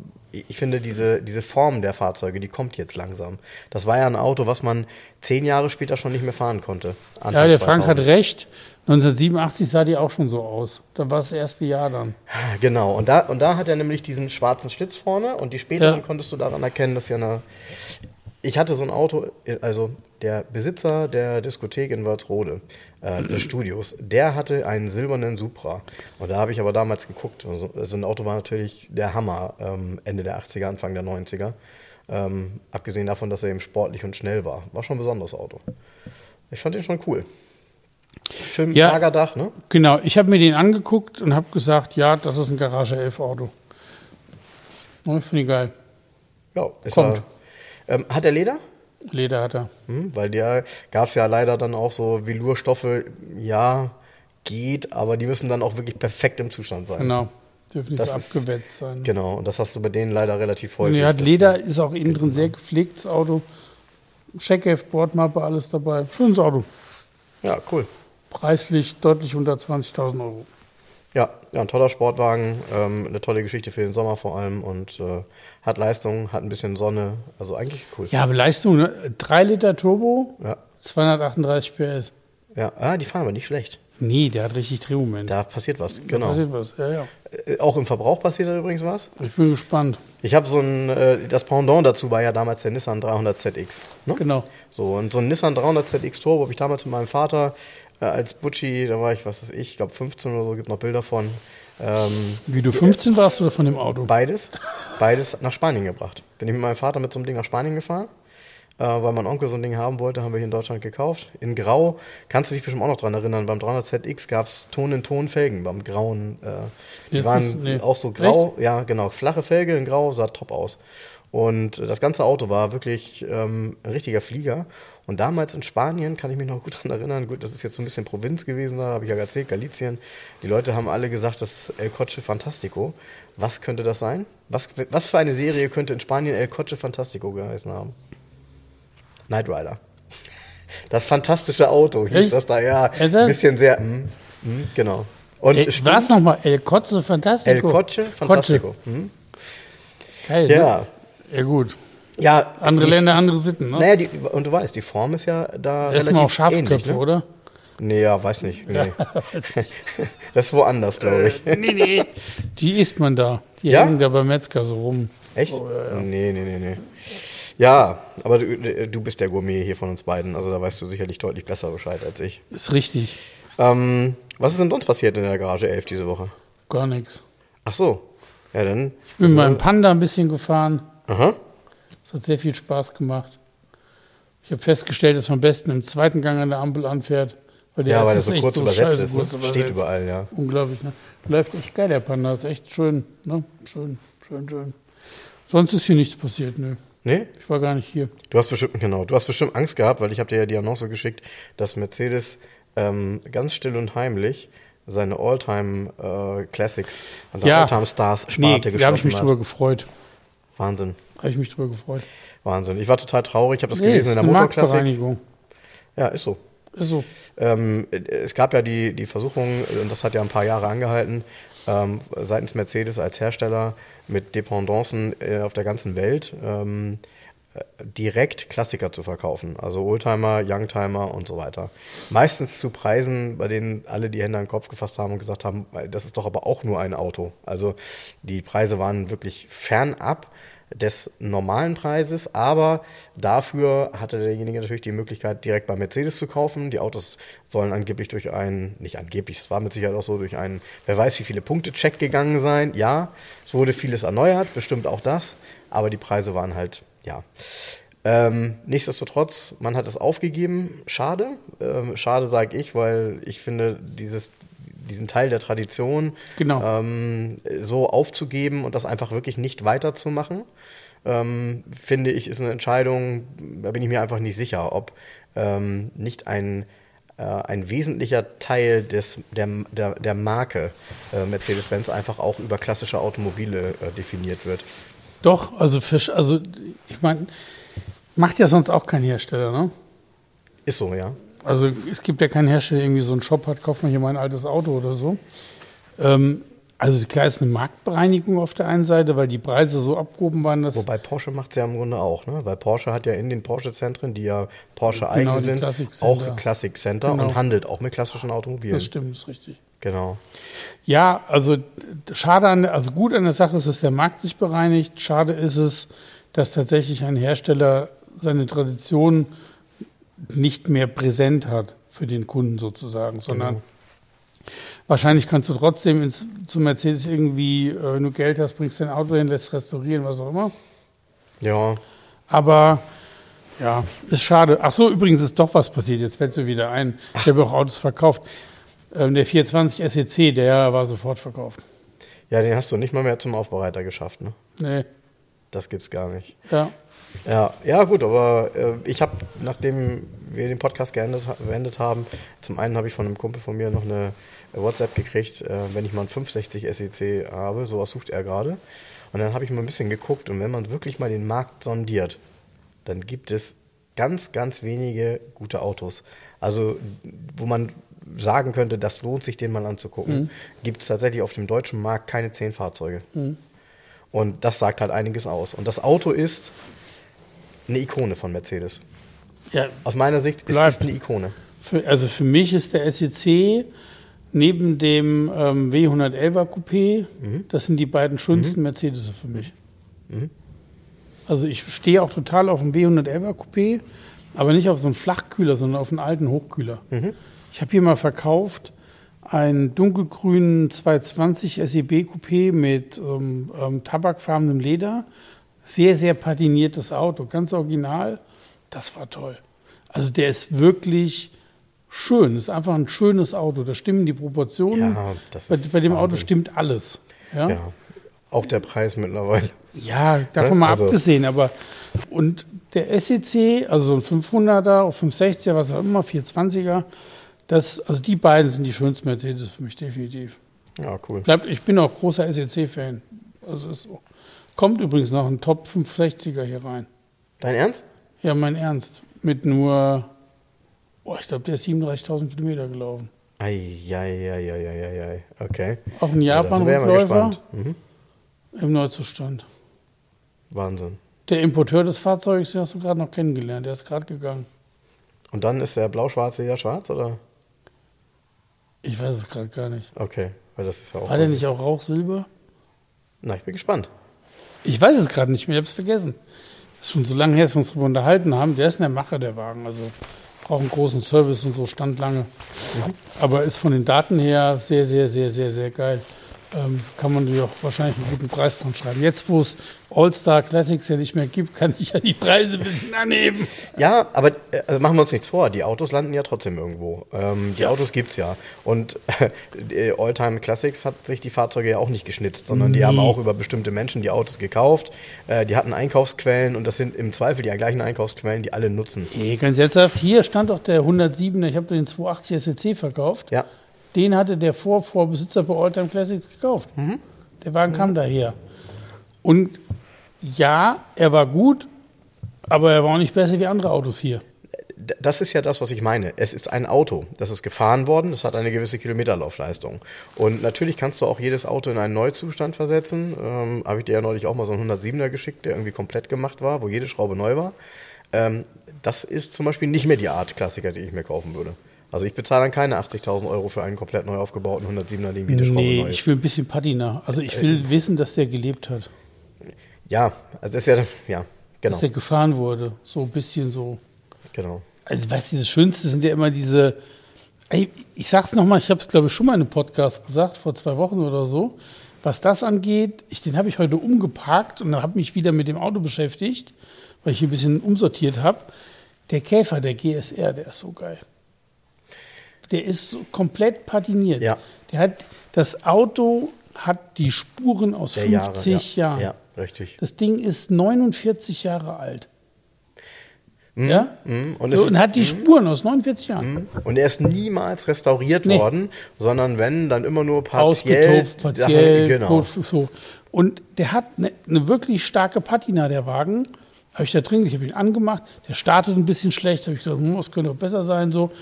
ich finde, diese, diese Form der Fahrzeuge, die kommt jetzt langsam. Das war ja ein Auto, was man zehn Jahre später schon nicht mehr fahren konnte. Anfang Ja, der Frank hat 2000. recht. 1987 sah die auch schon so aus. Da war es das erste Jahr dann. Genau, und da, und da hat er nämlich diesen schwarzen Schlitz vorne und die späteren Ja. konntest du daran erkennen, dass ja eine. Ich hatte so ein Auto, also der Besitzer der Diskothek in Wörthsrode, äh, des Studios, der hatte einen silbernen Supra. Und da habe ich aber damals geguckt. Also, also ein Auto war natürlich der Hammer ähm, Ende der 80er, Anfang der 90er. Ähm, abgesehen davon, dass er eben sportlich und schnell war. War schon ein besonderes Auto. Ich fand den schon cool. Schön Ja. Lagerdach, ne? Genau, ich habe mir den angeguckt und habe gesagt, ja, das ist ein Garage 11 Auto. Oh, Finde ich geil. Ja, ist Kommt. Er, ähm, hat er Leder? Leder hat er. Hm, weil der gab es ja leider dann auch so Velourstoffe, ja, geht, aber die müssen dann auch wirklich perfekt im Zustand sein. Genau. Dürfen nicht so abgewetzt sein. Genau, und das hast du bei denen leider relativ häufig. hat Das- Leder, ist auch innen drin sehr gepflegtes Auto. Checkheft, Bordmappe, alles dabei. Schönes Auto. Ja, cool. Preislich deutlich unter 20.000 Euro. Ja, ja, ein toller Sportwagen, ähm, eine tolle Geschichte für den Sommer vor allem und äh, hat Leistung, hat ein bisschen Sonne, also eigentlich cool. Ja, aber Leistung, ne? 3 Liter Turbo, Ja, 238 PS. ja. Ah, die fahren aber nicht schlecht. Nee, der hat richtig Drehmoment. Da passiert was, Da genau. passiert was. Ja, ja. Äh, auch im Verbrauch passiert da übrigens was. Ich bin gespannt. Ich habe so ein, äh, das Pendant dazu war ja damals der Nissan 300 ZX. Ne? Genau. So, und so ein Nissan 300 ZX Turbo habe ich damals mit meinem Vater äh, als Butchi, da war ich, was weiß ich, ich glaube 15 oder so, gibt noch Bilder von. Ähm, Wie du 15 warst oder von dem Auto? beides, beides nach Spanien gebracht. Bin ich mit meinem Vater mit so einem Ding nach Spanien gefahren, äh, weil mein Onkel so ein Ding haben wollte, haben wir hier in Deutschland gekauft. In Grau, kannst du dich bestimmt auch noch dran erinnern, beim 300 ZX gab es Ton in Ton Felgen, beim grauen. Äh, die Jetzt waren nee. auch so grau, ja genau, flache Felge in Grau, sah top aus. Und das ganze Auto war wirklich ähm, ein richtiger Flieger. Und damals in Spanien kann ich mich noch gut *laughs* daran erinnern. Gut, das ist jetzt so ein bisschen Provinz gewesen, da habe ich ja erzählt, Galicien. Die Leute haben alle gesagt, das ist El Coche Fantastico. Was könnte das sein? Was, was für eine Serie könnte in Spanien El Coche Fantastico geheißen haben? Knight Rider. *laughs* Das fantastische Auto hieß Echt? das da, ja. Ein bisschen sehr, mm, mm, genau. Und stimmt, was nochmal? El El Fantastico. Coche Fantastico. Mhm. Geil, ne? Ja. Gut. Ja, Andere die- Länder, andere Sitten, ne? Naja, die, und du weißt, die Form ist ja da Erstmal auch Schafsköpfe, ähnlich, ne? oder? Nee, ja, weiß nicht. Nee. *laughs* das ist woanders, glaube ich. nee, nee. Die isst man da. Die Ja? hängen da beim Metzger so rum. Echt? Oh, ja, ja. Nee, nee, nee, nee. Ja, aber du, du bist der Gourmet hier von uns beiden, also da weißt du sicherlich deutlich besser Bescheid als ich. Ist richtig. Ähm, was ist denn sonst passiert in der Garage 11 diese Woche? Gar nichts. Ach so. Ja, dann. Ich bin beim Panda ein bisschen gefahren. Aha. Es hat sehr viel Spaß gemacht. Ich habe festgestellt, dass man am besten im zweiten Gang an der Ampel anfährt. Weil der Ja, weil das so echt kurz übersetzt ist. kurz Ne? übersetzt. Steht überall, ja. Unglaublich, ne? Läuft echt geil, der Panda. Ist echt schön, ne? Schön, schön, schön. Sonst ist hier nichts passiert, nö. Nee? Ich war gar nicht hier. Du hast bestimmt, genau, du hast bestimmt Angst gehabt, weil ich habe dir ja die Annonce geschickt, dass Mercedes ähm, ganz still und heimlich seine Alltime äh, Classics und Ja. Alltime Stars Nee, Sparte da habe ich geschlossen mich hat. drüber gefreut. Wahnsinn. Habe ich mich drüber gefreut. Wahnsinn. Ich war total traurig. Ich habe das nee, gelesen in der Motorklassik. Ja, ist so. Ist so. Ähm, es gab ja die, die Versuchung, und das hat ja ein paar Jahre angehalten, ähm, seitens Mercedes als Hersteller mit Dependancen äh, auf der ganzen Welt ähm, direkt Klassiker zu verkaufen. Also Oldtimer, Youngtimer und so weiter. Meistens zu Preisen, bei denen alle die Hände an den Kopf gefasst haben und gesagt haben, das ist doch aber auch nur ein Auto. Also die Preise waren wirklich fernab des normalen Preises, aber dafür hatte derjenige natürlich die Möglichkeit, direkt bei Mercedes zu kaufen. Die Autos sollen angeblich durch einen, nicht angeblich, es war mit Sicherheit auch so, durch einen, wer weiß wie viele Punkte Check gegangen sein. Ja, es wurde vieles erneuert, bestimmt auch das, aber die Preise waren halt, ja. Ähm, nichtsdestotrotz, man hat es aufgegeben. Schade. Ähm, schade, sage ich, weil ich finde, dieses, diesen Teil der Tradition genau. ähm, so aufzugeben und das einfach wirklich nicht weiterzumachen, ähm, finde ich, ist eine Entscheidung, da bin ich mir einfach nicht sicher, ob ähm, nicht ein, äh, ein wesentlicher Teil des, der, der, der Marke äh, Mercedes-Benz einfach auch über klassische Automobile äh, definiert wird. Doch, also, für, also ich meine, macht ja sonst auch kein Hersteller, ne? Ist so, ja. Also es gibt ja keinen Hersteller, der irgendwie so einen Shop hat, kauft man hier mal ein altes Auto oder so. Ähm, also klar ist eine Marktbereinigung auf der einen Seite, weil die Preise so abgehoben waren, dass... Wobei Porsche macht es ja im Grunde auch, ne? Weil Porsche hat ja in den Porsche-Zentren, die ja Porsche genau, eigen sind, auch Classic Center genau. und handelt auch mit klassischen Automobilen. Das stimmt, ist richtig. Genau. Ja, also schade an, also gut an der Sache ist, dass der Markt sich bereinigt. Schade ist es, dass tatsächlich ein Hersteller seine Tradition nicht mehr präsent hat für den Kunden sozusagen, sondern genau. wahrscheinlich kannst du trotzdem ins, zu Mercedes irgendwie, äh, wenn du Geld hast, bringst dein Auto hin, lässt restaurieren, was auch immer. Ja. Aber ja, ist schade. Ach so, übrigens ist doch was passiert. Jetzt fällt mir wieder ein. Ich habe auch Autos verkauft. Ähm, der 420 SEC, der war sofort verkauft. Ja, den hast du nicht mal mehr zum Aufbereiter geschafft, ne? Nee. Das gibt's gar nicht. Ja. Ja, ja gut, aber äh, ich habe, nachdem wir den Podcast geendet, beendet haben, zum einen habe ich von einem Kumpel von mir noch eine WhatsApp gekriegt, äh, wenn ich mal einen 560 SEC habe, sowas sucht er gerade. Und dann habe ich mal ein bisschen geguckt und wenn man wirklich mal den Markt sondiert, dann gibt es ganz, ganz wenige gute Autos. Also, wo man sagen könnte, das lohnt sich, den mal anzugucken, mhm. gibt es tatsächlich auf dem deutschen Markt keine zehn Fahrzeuge. Mhm. Und das sagt halt einiges aus. Und das Auto ist eine Ikone von Mercedes. Ja, Aus meiner Sicht ist es eine Ikone. Für, also für mich ist der SEC neben dem ähm, W111er Coupé, mhm. das sind die beiden schönsten mhm. Mercedes für mich. Mhm. Also ich stehe auch total auf dem W111er Coupé, aber nicht auf so einen Flachkühler, sondern auf einen alten Hochkühler. Mhm. Ich habe hier mal verkauft einen dunkelgrünen 220 SEB Coupé mit ähm, ähm, tabakfarbenem Leder sehr, sehr patiniertes Auto, ganz original. Das war toll. Also der ist wirklich schön. Ist einfach ein schönes Auto. Da stimmen die Proportionen. Ja, das ist bei, bei dem Wahnsinn. Auto stimmt alles. Ja? ja? auch der Preis mittlerweile. Ja, davon mal also. abgesehen. Aber und der SEC, also so ein 500er, 560er, was auch immer, 420er, das, also die beiden sind die schönsten Mercedes für mich definitiv. Ja, cool. Bleibt, ich bin auch großer SEC-Fan. Also so. Kommt übrigens noch ein Top 560er hier rein. Dein Ernst? Ja, mein Ernst. Mit nur, oh, ich glaube, der ist 37.000 Kilometer gelaufen. Eieieiei, okay. Auch ein Japan-Rückläufer mhm. im Neuzustand. Wahnsinn. Der Importeur des Fahrzeugs, den hast du gerade noch kennengelernt, der ist gerade gegangen. Und dann ist der blau-schwarze ja schwarz, oder? Ich weiß es gerade gar nicht. Okay, weil das ist ja auch. Hat er nicht auch Rauchsilber? Na, ich bin gespannt. Ich weiß es gerade nicht mehr, ich habe es vergessen. Das ist schon so lange her, dass wir uns darüber unterhalten haben. Der ist in der Mache, der Wagen. Also braucht einen großen Service und so, stand lange. Mhm. Aber ist von den Daten her sehr, sehr, sehr, sehr, sehr geil ähm, kann man natürlich auch wahrscheinlich einen guten Preis dran schreiben. Jetzt, wo es All-Star Classics ja nicht mehr gibt, kann ich ja die Preise ein bisschen anheben. *laughs* Ja, aber äh, also machen wir uns nichts vor. Die Autos landen ja trotzdem irgendwo. Ähm, die ja. Autos gibt es ja. Und *laughs* äh, All-Time Classics hat sich die Fahrzeuge ja auch nicht geschnitzt, sondern nee. die haben auch über bestimmte Menschen die Autos gekauft. Äh, die hatten Einkaufsquellen und das sind im Zweifel die gleichen Einkaufsquellen, die alle nutzen. Nee, ganz ernsthaft. Hier stand doch der 107er, ich habe den 280 SEC verkauft. Ja. Den hatte der Vorvorbesitzer bei Alltime Classics gekauft. Mhm. Der Wagen mhm. kam daher. Und ja, er war gut, aber er war auch nicht besser wie andere Autos hier. Das ist ja das, was ich meine. Es ist ein Auto. Das ist gefahren worden. Das hat eine gewisse Kilometerlaufleistung. Und natürlich kannst du auch jedes Auto in einen Neuzustand versetzen. Ähm, Habe ich dir ja neulich auch mal so einen 107er geschickt, der irgendwie komplett gemacht war, wo jede Schraube neu war. Ähm, das ist zum Beispiel nicht mehr die Art Klassiker, die ich mir kaufen würde. Also ich bezahle dann keine 80.000 Euro für einen komplett neu aufgebauten 107er, dem jede Schraube Nee, ich will ein bisschen Patina. Also ich will wissen, dass der gelebt hat. Ja, also ist ja, ja, genau, Dass der gefahren wurde. So ein bisschen so. genau. Also, weißt du, das Schönste sind ja immer diese. Ey, ich sag's nochmal, ich habe es, glaube ich, schon mal in einem Podcast gesagt, vor zwei Wochen oder so. Was das angeht, ich, den habe ich heute umgeparkt und habe mich wieder mit dem Auto beschäftigt, weil ich ein bisschen umsortiert habe. Der Käfer, der GSR, der ist so geil. Der ist so komplett patiniert. Ja. Der hat, das Auto hat die Spuren aus Der 50 Jahre, Jahren. ja, ja, richtig. Das Ding ist 49 Jahre alt. ja? Mhm. Und, So, es und hat die Spuren aus 49 Jahren. und er ist niemals restauriert Nee. worden, sondern wenn, dann immer nur partiell. Ausgetupft, partiell, Sachen, genau. So. Und der hat eine ne wirklich starke Patina, der Wagen. Habe ich da drin, ich habe ihn angemacht. Der startet ein bisschen schlecht. habe ich gesagt, hm, das könnte auch besser sein. so.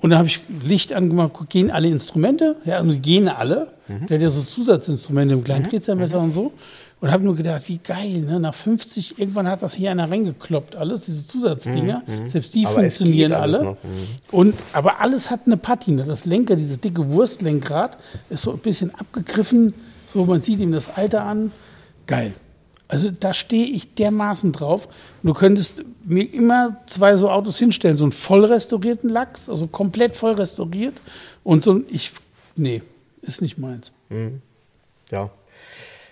Und dann habe ich Licht angemacht, guck, gehen alle Instrumente? Ja, also gehen alle. Mhm. Der hat ja so Zusatzinstrumente im kleinen Drehzahlmesser und so. Und habe nur gedacht, wie geil, ne? nach 50, irgendwann hat das hier einer reingekloppt, alles, diese Zusatzdinger. Selbst die Mhm, Aber funktionieren alle. Mhm. Und, aber alles hat eine Patina. Das Lenker, dieses dicke Wurstlenkrad, ist so ein bisschen abgegriffen. So, man sieht ihm das Alter an. Geil. Also da stehe ich dermaßen drauf. Du könntest mir immer zwei so Autos hinstellen, so einen voll restaurierten Lachs, also komplett voll restauriert und so ein, ich, nee, ist nicht meins. Ja.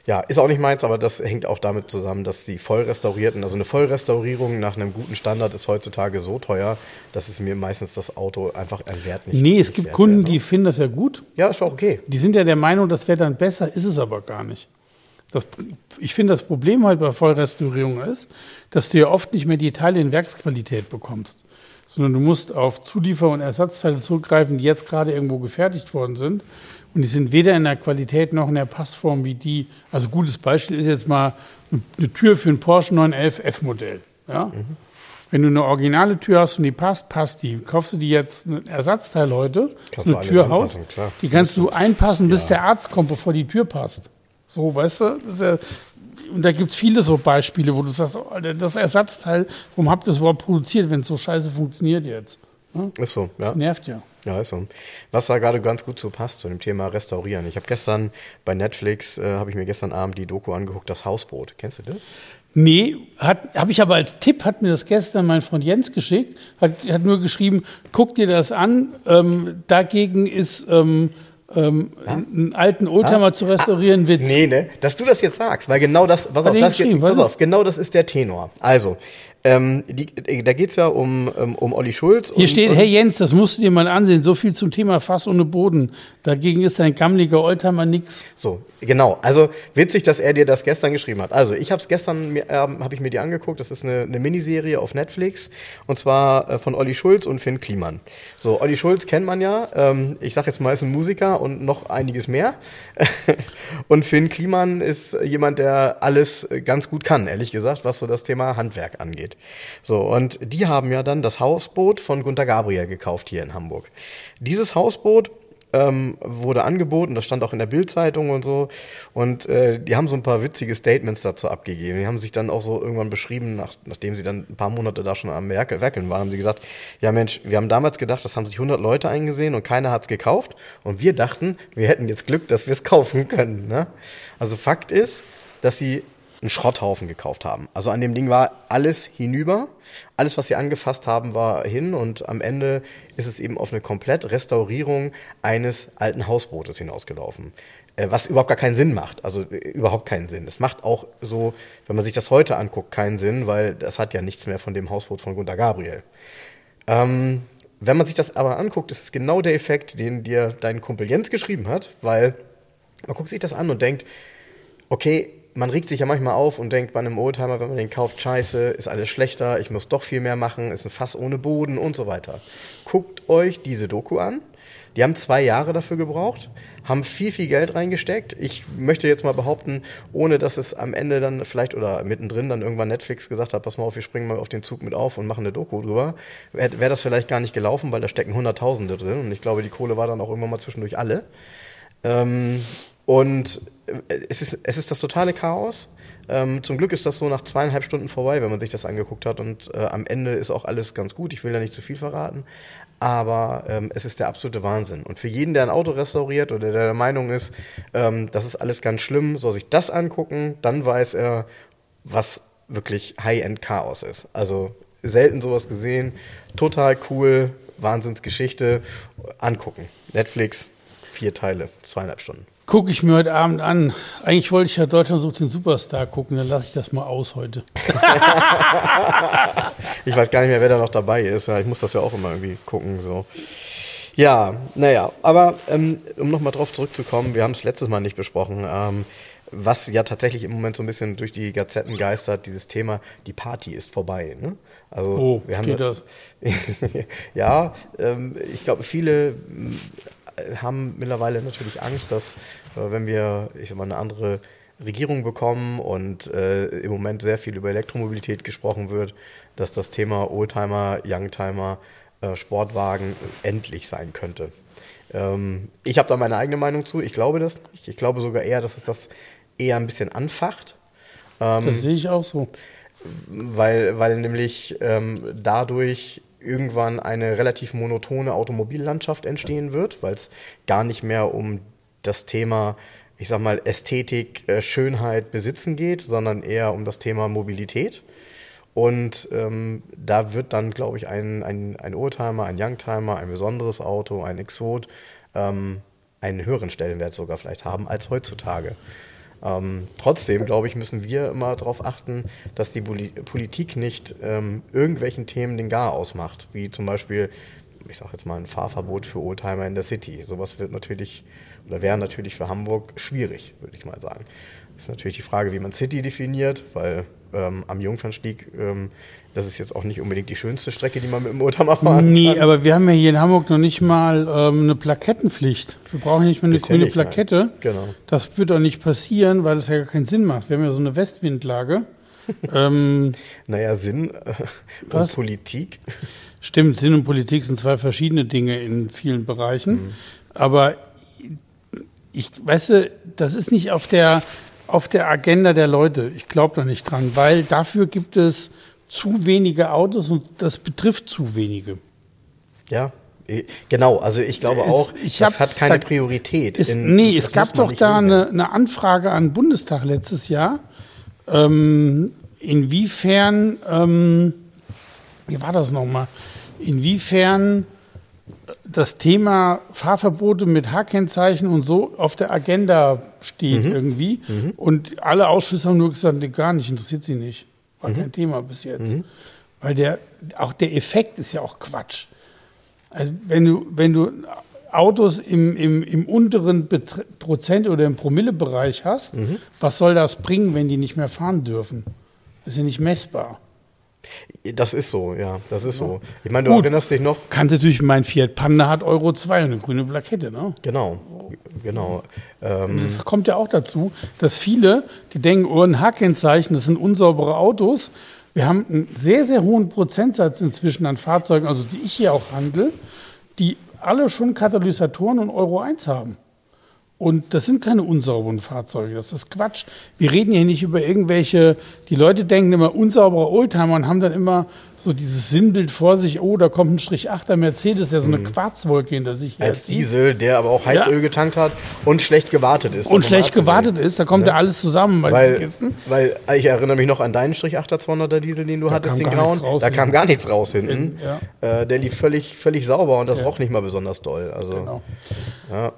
Ja, ist auch nicht meins, aber das hängt auch damit zusammen, dass die voll restaurierten, also eine Vollrestaurierung nach einem guten Standard ist heutzutage so teuer, dass es mir meistens das Auto einfach ein Wert nicht Nee, es gibt Kunden, wäre, die ne? finden das ja gut. Ja, ist auch okay. Die sind ja der Meinung, das wäre dann besser, ist es aber gar nicht. Das, ich finde, das Problem halt bei Vollrestaurierung ist, dass du ja oft nicht mehr die Teile in Werksqualität bekommst, sondern du musst auf Zuliefer- und Ersatzteile zurückgreifen, die jetzt gerade irgendwo gefertigt worden sind. Und die sind weder in der Qualität noch in der Passform wie die. Also gutes Beispiel ist jetzt mal eine Tür für ein Porsche 911 F-Modell. Ja? Wenn du eine originale Tür hast und die passt, passt die. Kaufst du die jetzt ein Ersatzteil heute, Kannst so eine anpassen, klar. die kannst du einpassen, bis der Arzt kommt, bevor die Tür passt. So, weißt du? Ja, und da gibt es viele so Beispiele, wo du sagst, oh, Alter, das Ersatzteil, warum habt ihr das überhaupt produziert, wenn es so scheiße funktioniert jetzt? Ja? Ist so, ja. Das nervt ja. Ja, ist so. Was da gerade ganz gut zu passt, zu dem Thema Restaurieren. Ich habe gestern bei Netflix, äh, habe ich mir gestern Abend die Doku angeguckt, das Hausboot. Kennst du das? Nee, habe ich aber als Tipp, hat mir das gestern mein Freund Jens geschickt, hat, hat nur geschrieben, guck dir das an, ähm, dagegen ist ähm, ähm, einen alten Oldtimer zu restaurieren, Witz. Nee, ne? Dass du das jetzt sagst, weil genau das, pass Hat auf, das, pass auf, genau das ist der Tenor. Also, ähm, die, da geht's ja um, um, um Olli Schulz. Hier und, steht, hey Jens, das musst du dir mal ansehen, so viel zum Thema Fass ohne Boden. Dagegen ist dein gammeliger Oldtimer nix. So, genau. Also witzig, dass er dir das gestern geschrieben hat. Also ich habe es gestern, ähm, habe ich mir die angeguckt. Das ist eine, eine Miniserie auf Netflix und zwar äh, von Olli Schulz und Finn Kliman. So, Olli Schulz kennt man ja. Ähm, ich sage jetzt mal, ist ein Musiker und noch einiges mehr. *laughs* und Finn Kliman ist jemand, der alles äh, ganz gut kann, ehrlich gesagt, was so das Thema Handwerk angeht. So, und die haben ja dann das Hausboot von Gunter Gabriel gekauft hier in Hamburg. Dieses Hausboot ähm, wurde angeboten, das stand auch in der Bildzeitung und so. Und äh, die haben so ein paar witzige Statements dazu abgegeben. Die haben sich dann auch so irgendwann beschrieben, nach, nachdem sie dann ein paar Monate da schon am Werke, Werkeln waren, haben sie gesagt, ja Mensch, wir haben damals gedacht, das haben sich 100 Leute eingesehen und keiner hat's gekauft. Und wir dachten, wir hätten jetzt Glück, dass wir es kaufen können. Ne? Also Fakt ist, dass sie einen Schrotthaufen gekauft haben. Also an dem Ding war alles hinüber. Alles, was sie angefasst haben, war hin und am Ende ist es eben auf eine komplett Restaurierung eines alten Hausbootes hinausgelaufen. Äh, Was überhaupt gar keinen Sinn macht. Also äh, überhaupt keinen Sinn. Es macht auch so, wenn man sich das heute anguckt, keinen Sinn, weil das hat ja nichts mehr von dem Hausboot von Gunter Gabriel. Ähm, wenn man sich das aber anguckt, ist es genau der Effekt, den dir dein Kumpel Jens geschrieben hat, weil man guckt sich das an und denkt, okay, man regt sich ja manchmal auf und denkt bei einem Oldtimer, wenn man den kauft, scheiße, ist alles schlechter, ich muss doch viel mehr machen, ist ein Fass ohne Boden und so weiter. Guckt euch diese Doku an. Die haben zwei Jahre dafür gebraucht, haben viel, viel Geld reingesteckt. Ich möchte jetzt mal behaupten, ohne dass es am Ende dann vielleicht oder mittendrin dann irgendwann Netflix gesagt hat, pass mal auf, wir springen mal auf den Zug mit auf und machen eine Doku drüber, wäre wär das vielleicht gar nicht gelaufen, weil da stecken Hunderttausende drin und ich glaube, die Kohle war dann auch irgendwann mal zwischendurch alle. Ähm, und äh, es ist, es ist das totale Chaos. Ähm, zum Glück ist das so nach zweieinhalb Stunden vorbei, wenn man sich das angeguckt hat. Und äh, am Ende ist auch alles ganz gut. Ich will da nicht zu viel verraten. Aber ähm, es ist der absolute Wahnsinn. Und für jeden, der ein Auto restauriert oder der der Meinung ist, ähm, das ist alles ganz schlimm, soll sich das angucken, dann weiß er, was wirklich High-End-Chaos ist. Also selten sowas gesehen. Total cool, Wahnsinnsgeschichte. Angucken. Netflix, vier Teile, zweieinhalb Stunden. Gucke ich mir heute Abend an. Eigentlich wollte ich ja Deutschland sucht den Superstar gucken, dann lasse ich das mal aus heute. *laughs* ich weiß gar nicht mehr, wer da noch dabei ist. Ich muss das ja auch immer irgendwie gucken. So. Ja, naja, aber ähm, um nochmal drauf zurückzukommen, wir haben es letztes Mal nicht besprochen. Ähm, was ja tatsächlich im Moment so ein bisschen durch die Gazetten geistert, dieses Thema, die Party ist vorbei. Ne? Also, oh, wir steht haben, das? *laughs* ja, ähm, ich glaube, viele haben mittlerweile natürlich Angst, dass äh, wenn wir, ich sag mal, eine andere Regierung bekommen und äh, im Moment sehr viel über Elektromobilität gesprochen wird, dass das Thema Oldtimer, Youngtimer, äh, Sportwagen endlich sein könnte. Ähm, ich habe da meine eigene Meinung zu. Ich glaube das nicht. Ich glaube sogar eher, dass es das eher ein bisschen anfacht. Ähm, das sehe ich auch so. Weil, weil nämlich ähm, dadurch irgendwann eine relativ monotone Automobillandschaft entstehen wird, weil es gar nicht mehr um das Thema, ich sag mal, Ästhetik, äh, Schönheit, Besitzen geht, sondern eher um das Thema Mobilität. Und ähm, da wird dann, glaube ich, ein, ein, ein Oldtimer, ein Youngtimer, ein besonderes Auto, ein Exot ähm, einen höheren Stellenwert sogar vielleicht haben als heutzutage. Ähm, trotzdem, glaube ich, müssen wir immer darauf achten, dass die Politik nicht ähm, irgendwelchen Themen den Gar ausmacht, wie zum Beispiel, ich sage jetzt mal, ein Fahrverbot für Oldtimer in der City. Sowas wird natürlich oder wäre natürlich für Hamburg schwierig, würde ich mal sagen. Ist natürlich die Frage, wie man City definiert, weil ähm, am Jungfernstieg, ähm, das ist jetzt auch nicht unbedingt die schönste Strecke, die man mit dem Motorrad fahren nee, kann. Nee, aber wir haben ja hier in Hamburg noch nicht mal ähm, eine Plakettenpflicht. Wir brauchen nicht mehr eine Bisher grüne nicht, Plakette. Nein. Genau. Das wird auch nicht passieren, weil das ja gar keinen Sinn macht. Wir haben ja so eine Westwindlage. *laughs* ähm, naja, Sinn äh, und Politik. Stimmt, Sinn und Politik sind zwei verschiedene Dinge in vielen Bereichen. Mhm. Aber ich weißt du, das ist nicht auf der auf der Agenda der Leute. Ich glaube da nicht dran, weil dafür gibt es zu wenige Autos und das betrifft zu wenige. Ja, genau. Also ich glaube auch, ich das hab, hat keine da, Priorität. Ist, in, nee, es gab doch da eine, eine, Anfrage an den Bundestag letztes Jahr. Ähm, inwiefern, ähm, wie war das nochmal? Inwiefern das Thema Fahrverbote mit H-Kennzeichen und so auf der Agenda steht mhm. irgendwie. Mhm. Und alle Ausschüsse haben nur gesagt, nee, gar nicht, interessiert sie nicht. War mhm. kein Thema bis jetzt. Mhm. Weil der, auch der Effekt ist ja auch Quatsch. Also wenn du, wenn du Autos im, im, im unteren Bet Prozent- oder im Promillebereich hast, mhm. was soll das bringen, wenn die nicht mehr fahren dürfen? Das ist ja nicht messbar. Das ist so, ja, das ist so. Ich meine, du Gut. erinnerst dich noch. Kannst natürlich, mein Fiat Panda hat Euro 2 und eine grüne Plakette, ne? Genau, genau. Ähm das kommt ja auch dazu, dass viele, die denken, oh, ein H-Kennzeichen, das sind unsaubere Autos. Wir haben einen sehr, sehr hohen Prozentsatz inzwischen an Fahrzeugen, also die ich hier auch handle, die alle schon Katalysatoren und Euro 1 haben. Und das sind keine unsauberen Fahrzeuge, das ist Quatsch. Wir reden hier nicht über irgendwelche, die Leute denken immer unsaubere Oldtimer und haben dann immer so dieses Sinnbild vor sich, oh, da kommt ein Strich 8er Mercedes, der so eine mhm. Quarzwolke hinter sich Als herzieht. Diesel, der aber auch Heizöl ja. getankt hat und schlecht gewartet ist. Und schlecht gewartet ist, da kommt ja, ja alles zusammen bei weil, Kisten. Weil ich erinnere mich noch an deinen Strich 8er 200er Diesel, den du da hattest, den grauen. Da kam gar nichts raus hinten. Ja. Äh, der lief völlig, völlig sauber und das roch nicht mal besonders doll. Also, genau. ja,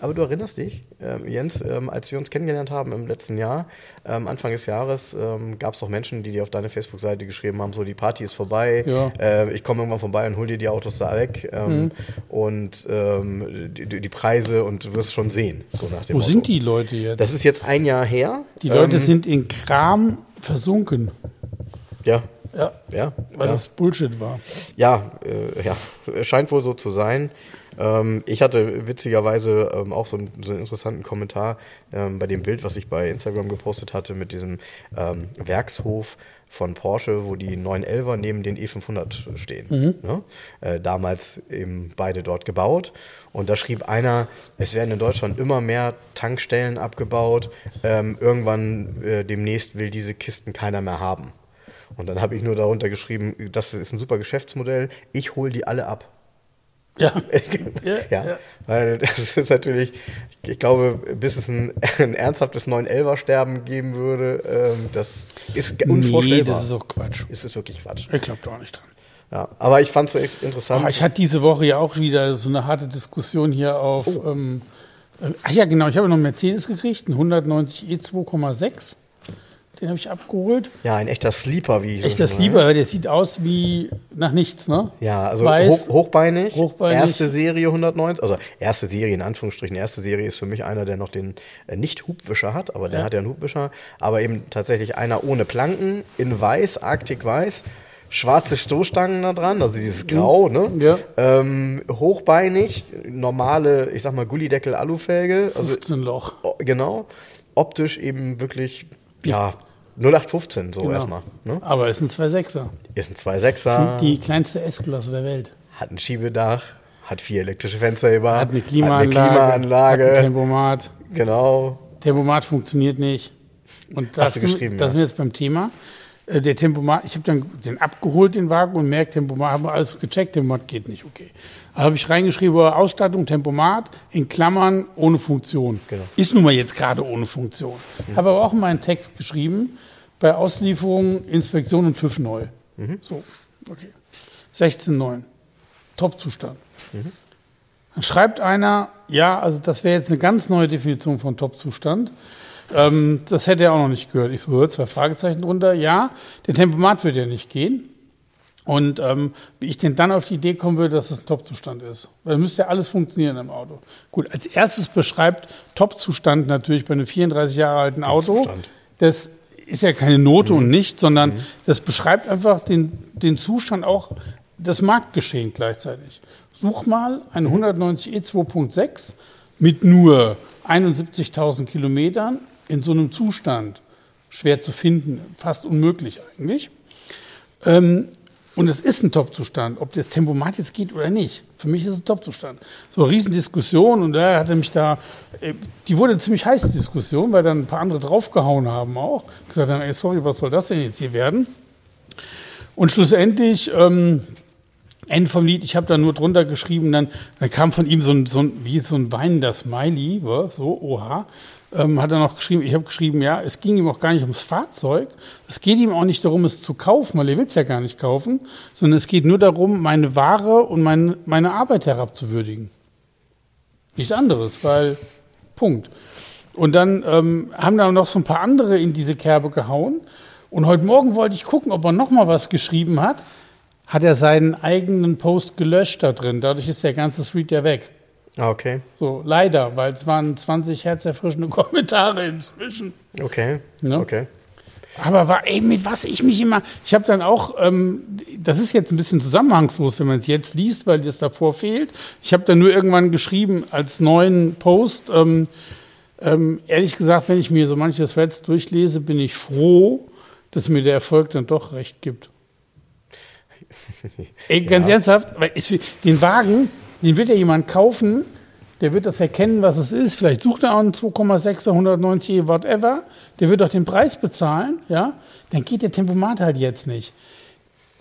aber du erinnerst dich, ähm, Jens, ähm, als wir uns kennengelernt haben im letzten Jahr, ähm, Anfang des Jahres, ähm, gab es doch Menschen, die dir auf deine Facebook-Seite geschrieben haben, so die Party ist vorbei, ja. äh, ich komme irgendwann vorbei und hol dir die Autos da weg ähm, mhm. und ähm, die, die, Preise und du wirst schon sehen. So nach dem Wo Motto. sind die Leute jetzt? Das ist jetzt ein Jahr her. Die Leute sind in Kram versunken. Ja. Ja. Ja. Weil ja. das Bullshit war. Ja, äh, ja, scheint wohl so zu sein. Ähm, ich hatte witzigerweise ähm, auch so, einen, so einen interessanten Kommentar ähm, bei dem Bild, was ich bei Instagram gepostet hatte, mit diesem ähm, Werkshof von Porsche, wo die 911er neben den E500 stehen. Ne? Äh, damals eben beide dort gebaut. Und da schrieb einer, es werden in Deutschland immer mehr Tankstellen abgebaut. Ähm, irgendwann äh, demnächst will diese Kisten keiner mehr haben. Und dann habe ich nur darunter geschrieben, das ist ein super Geschäftsmodell, ich hole die alle ab. *laughs* Ja. Ja, weil das ist natürlich, ich glaube, bis es ein, ein ernsthaftes 911er-Sterben geben würde, ähm, das ist unvorstellbar. Nee, das ist auch Quatsch. ist es wirklich Quatsch. Ich glaube da auch nicht dran. Ja, aber ich fand es echt interessant. Aber ich hatte diese Woche ja auch wieder so eine harte Diskussion hier auf. Ähm, äh, ach ja, genau, ich habe noch einen Mercedes gekriegt, einen 190 E 2,6. Den habe ich abgeholt. ja, ein echter Sleeper, wie ich so Echt das schön sage. Lieber, der sieht aus wie nach nichts, ne? Ja, also Weiß, hoch, hochbeinig, hochbeinig. erste Serie 190, also erste Serie in Anführungsstrichen, erste Serie ist für mich einer, der noch den äh, nicht Hubwischer hat, aber der Ja. hat ja einen Hubwischer, aber eben tatsächlich einer ohne Planken, in weiß, Arctic weiß, schwarze Stoßstangen da dran, also dieses Grau, ne? Ja. Ähm, hochbeinig, normale, ich sag mal Gullideckel Alufelge, also 15 Loch. genau, optisch eben wirklich, ja, 0815 so Genau. erstmal, ne? Aber ist ein 2,6er. Ist ein 2.6er. Die kleinste S-Klasse der Welt. Hat ein Schiebedach, hat vier elektrische Fensterheber, Hat eine Klimaanlage. hat eine Klimaanlage Hat ein Tempomat. genau. Tempomat funktioniert nicht. Und das, Hast du geschrieben, das sind wir jetzt beim Thema. Äh, Der Tempomat, ich habe dann den abgeholt, den Wagen, und merkt, Tempomat, haben wir alles gecheckt, Tempomat geht nicht, okay. Da habe ich reingeschrieben, Ausstattung, Tempomat, in Klammern, ohne Funktion. Genau. Ist nun mal jetzt gerade ohne Funktion. Habe aber auch in meinen Text geschrieben, bei Auslieferung, Inspektion und TÜV neu. Mhm. So, okay. 16,9. Top-Zustand. Mhm. Dann schreibt einer, ja, also das wäre jetzt eine ganz neue Definition von Top-Zustand. Ähm, das hätte er auch noch nicht gehört. Ich so, zwei Fragezeichen drunter. Ja, der Tempomat wird ja nicht gehen. Und ähm, wie ich denn dann auf die Idee kommen würde, dass das ein Top-Zustand ist. Weil dann müsste ja alles funktionieren im Auto. Gut, als erstes beschreibt Top-Zustand natürlich bei einem 34 Jahre alten Auto. Das ist ja keine Note und nicht, sondern das beschreibt einfach den, den Zustand auch des Marktgeschehen gleichzeitig. Such mal einen 190 E 2.6 mit nur 71.000 Kilometern in so einem Zustand. Schwer zu finden, fast unmöglich eigentlich. Ähm, und es ist ein Top-Zustand, ob das Tempomat jetzt geht oder nicht. Für mich ist es ein Top-Zustand. So eine Riesendiskussion und er hatte mich da, äh, die wurde ziemlich heiß, die Diskussion, weil dann ein paar andere draufgehauen haben auch. Gesagt haben, ey, sorry, was soll das denn jetzt hier werden? Und schlussendlich, ähm, Ende vom Lied, ich habe da nur drunter geschrieben, dann, dann kam von ihm so ein, so ein, wie so ein weinender Smiley, so, oha, ähm, hat er noch geschrieben, ich habe geschrieben, ja, es ging ihm auch gar nicht ums Fahrzeug, es geht ihm auch nicht darum, es zu kaufen, weil er will es ja gar nicht kaufen, sondern es geht nur darum, meine Ware und meine, meine Arbeit herabzuwürdigen. Nichts anderes, weil, Punkt. Und dann ähm, haben da noch so ein paar andere in diese Kerbe gehauen. Und heute Morgen wollte ich gucken, ob er noch mal was geschrieben hat. Hat er seinen eigenen Post gelöscht da drin. Dadurch ist der ganze Street ja weg. Ah, Okay, So, leider, weil es waren 20 herzerfrischende *laughs* Kommentare inzwischen. okay, Ja. okay. Aber war, ey, mit was ich mich immer. Ich habe dann auch, ähm, das ist jetzt ein bisschen zusammenhangslos, wenn man es jetzt liest, weil das davor fehlt. Ich habe dann nur irgendwann geschrieben als neuen Post. Ähm, ähm, ehrlich gesagt, wenn ich mir so manche Threads durchlese, bin ich froh, dass mir der Erfolg dann doch recht gibt. *laughs* Ey, ganz Ja. ernsthaft, weil es, den Wagen, den wird ja jemand kaufen, der wird das erkennen, was es ist. Vielleicht sucht er auch einen 2,6er, 190 E, whatever. Der wird auch den Preis bezahlen, ja. Dann geht der Tempomat halt jetzt nicht.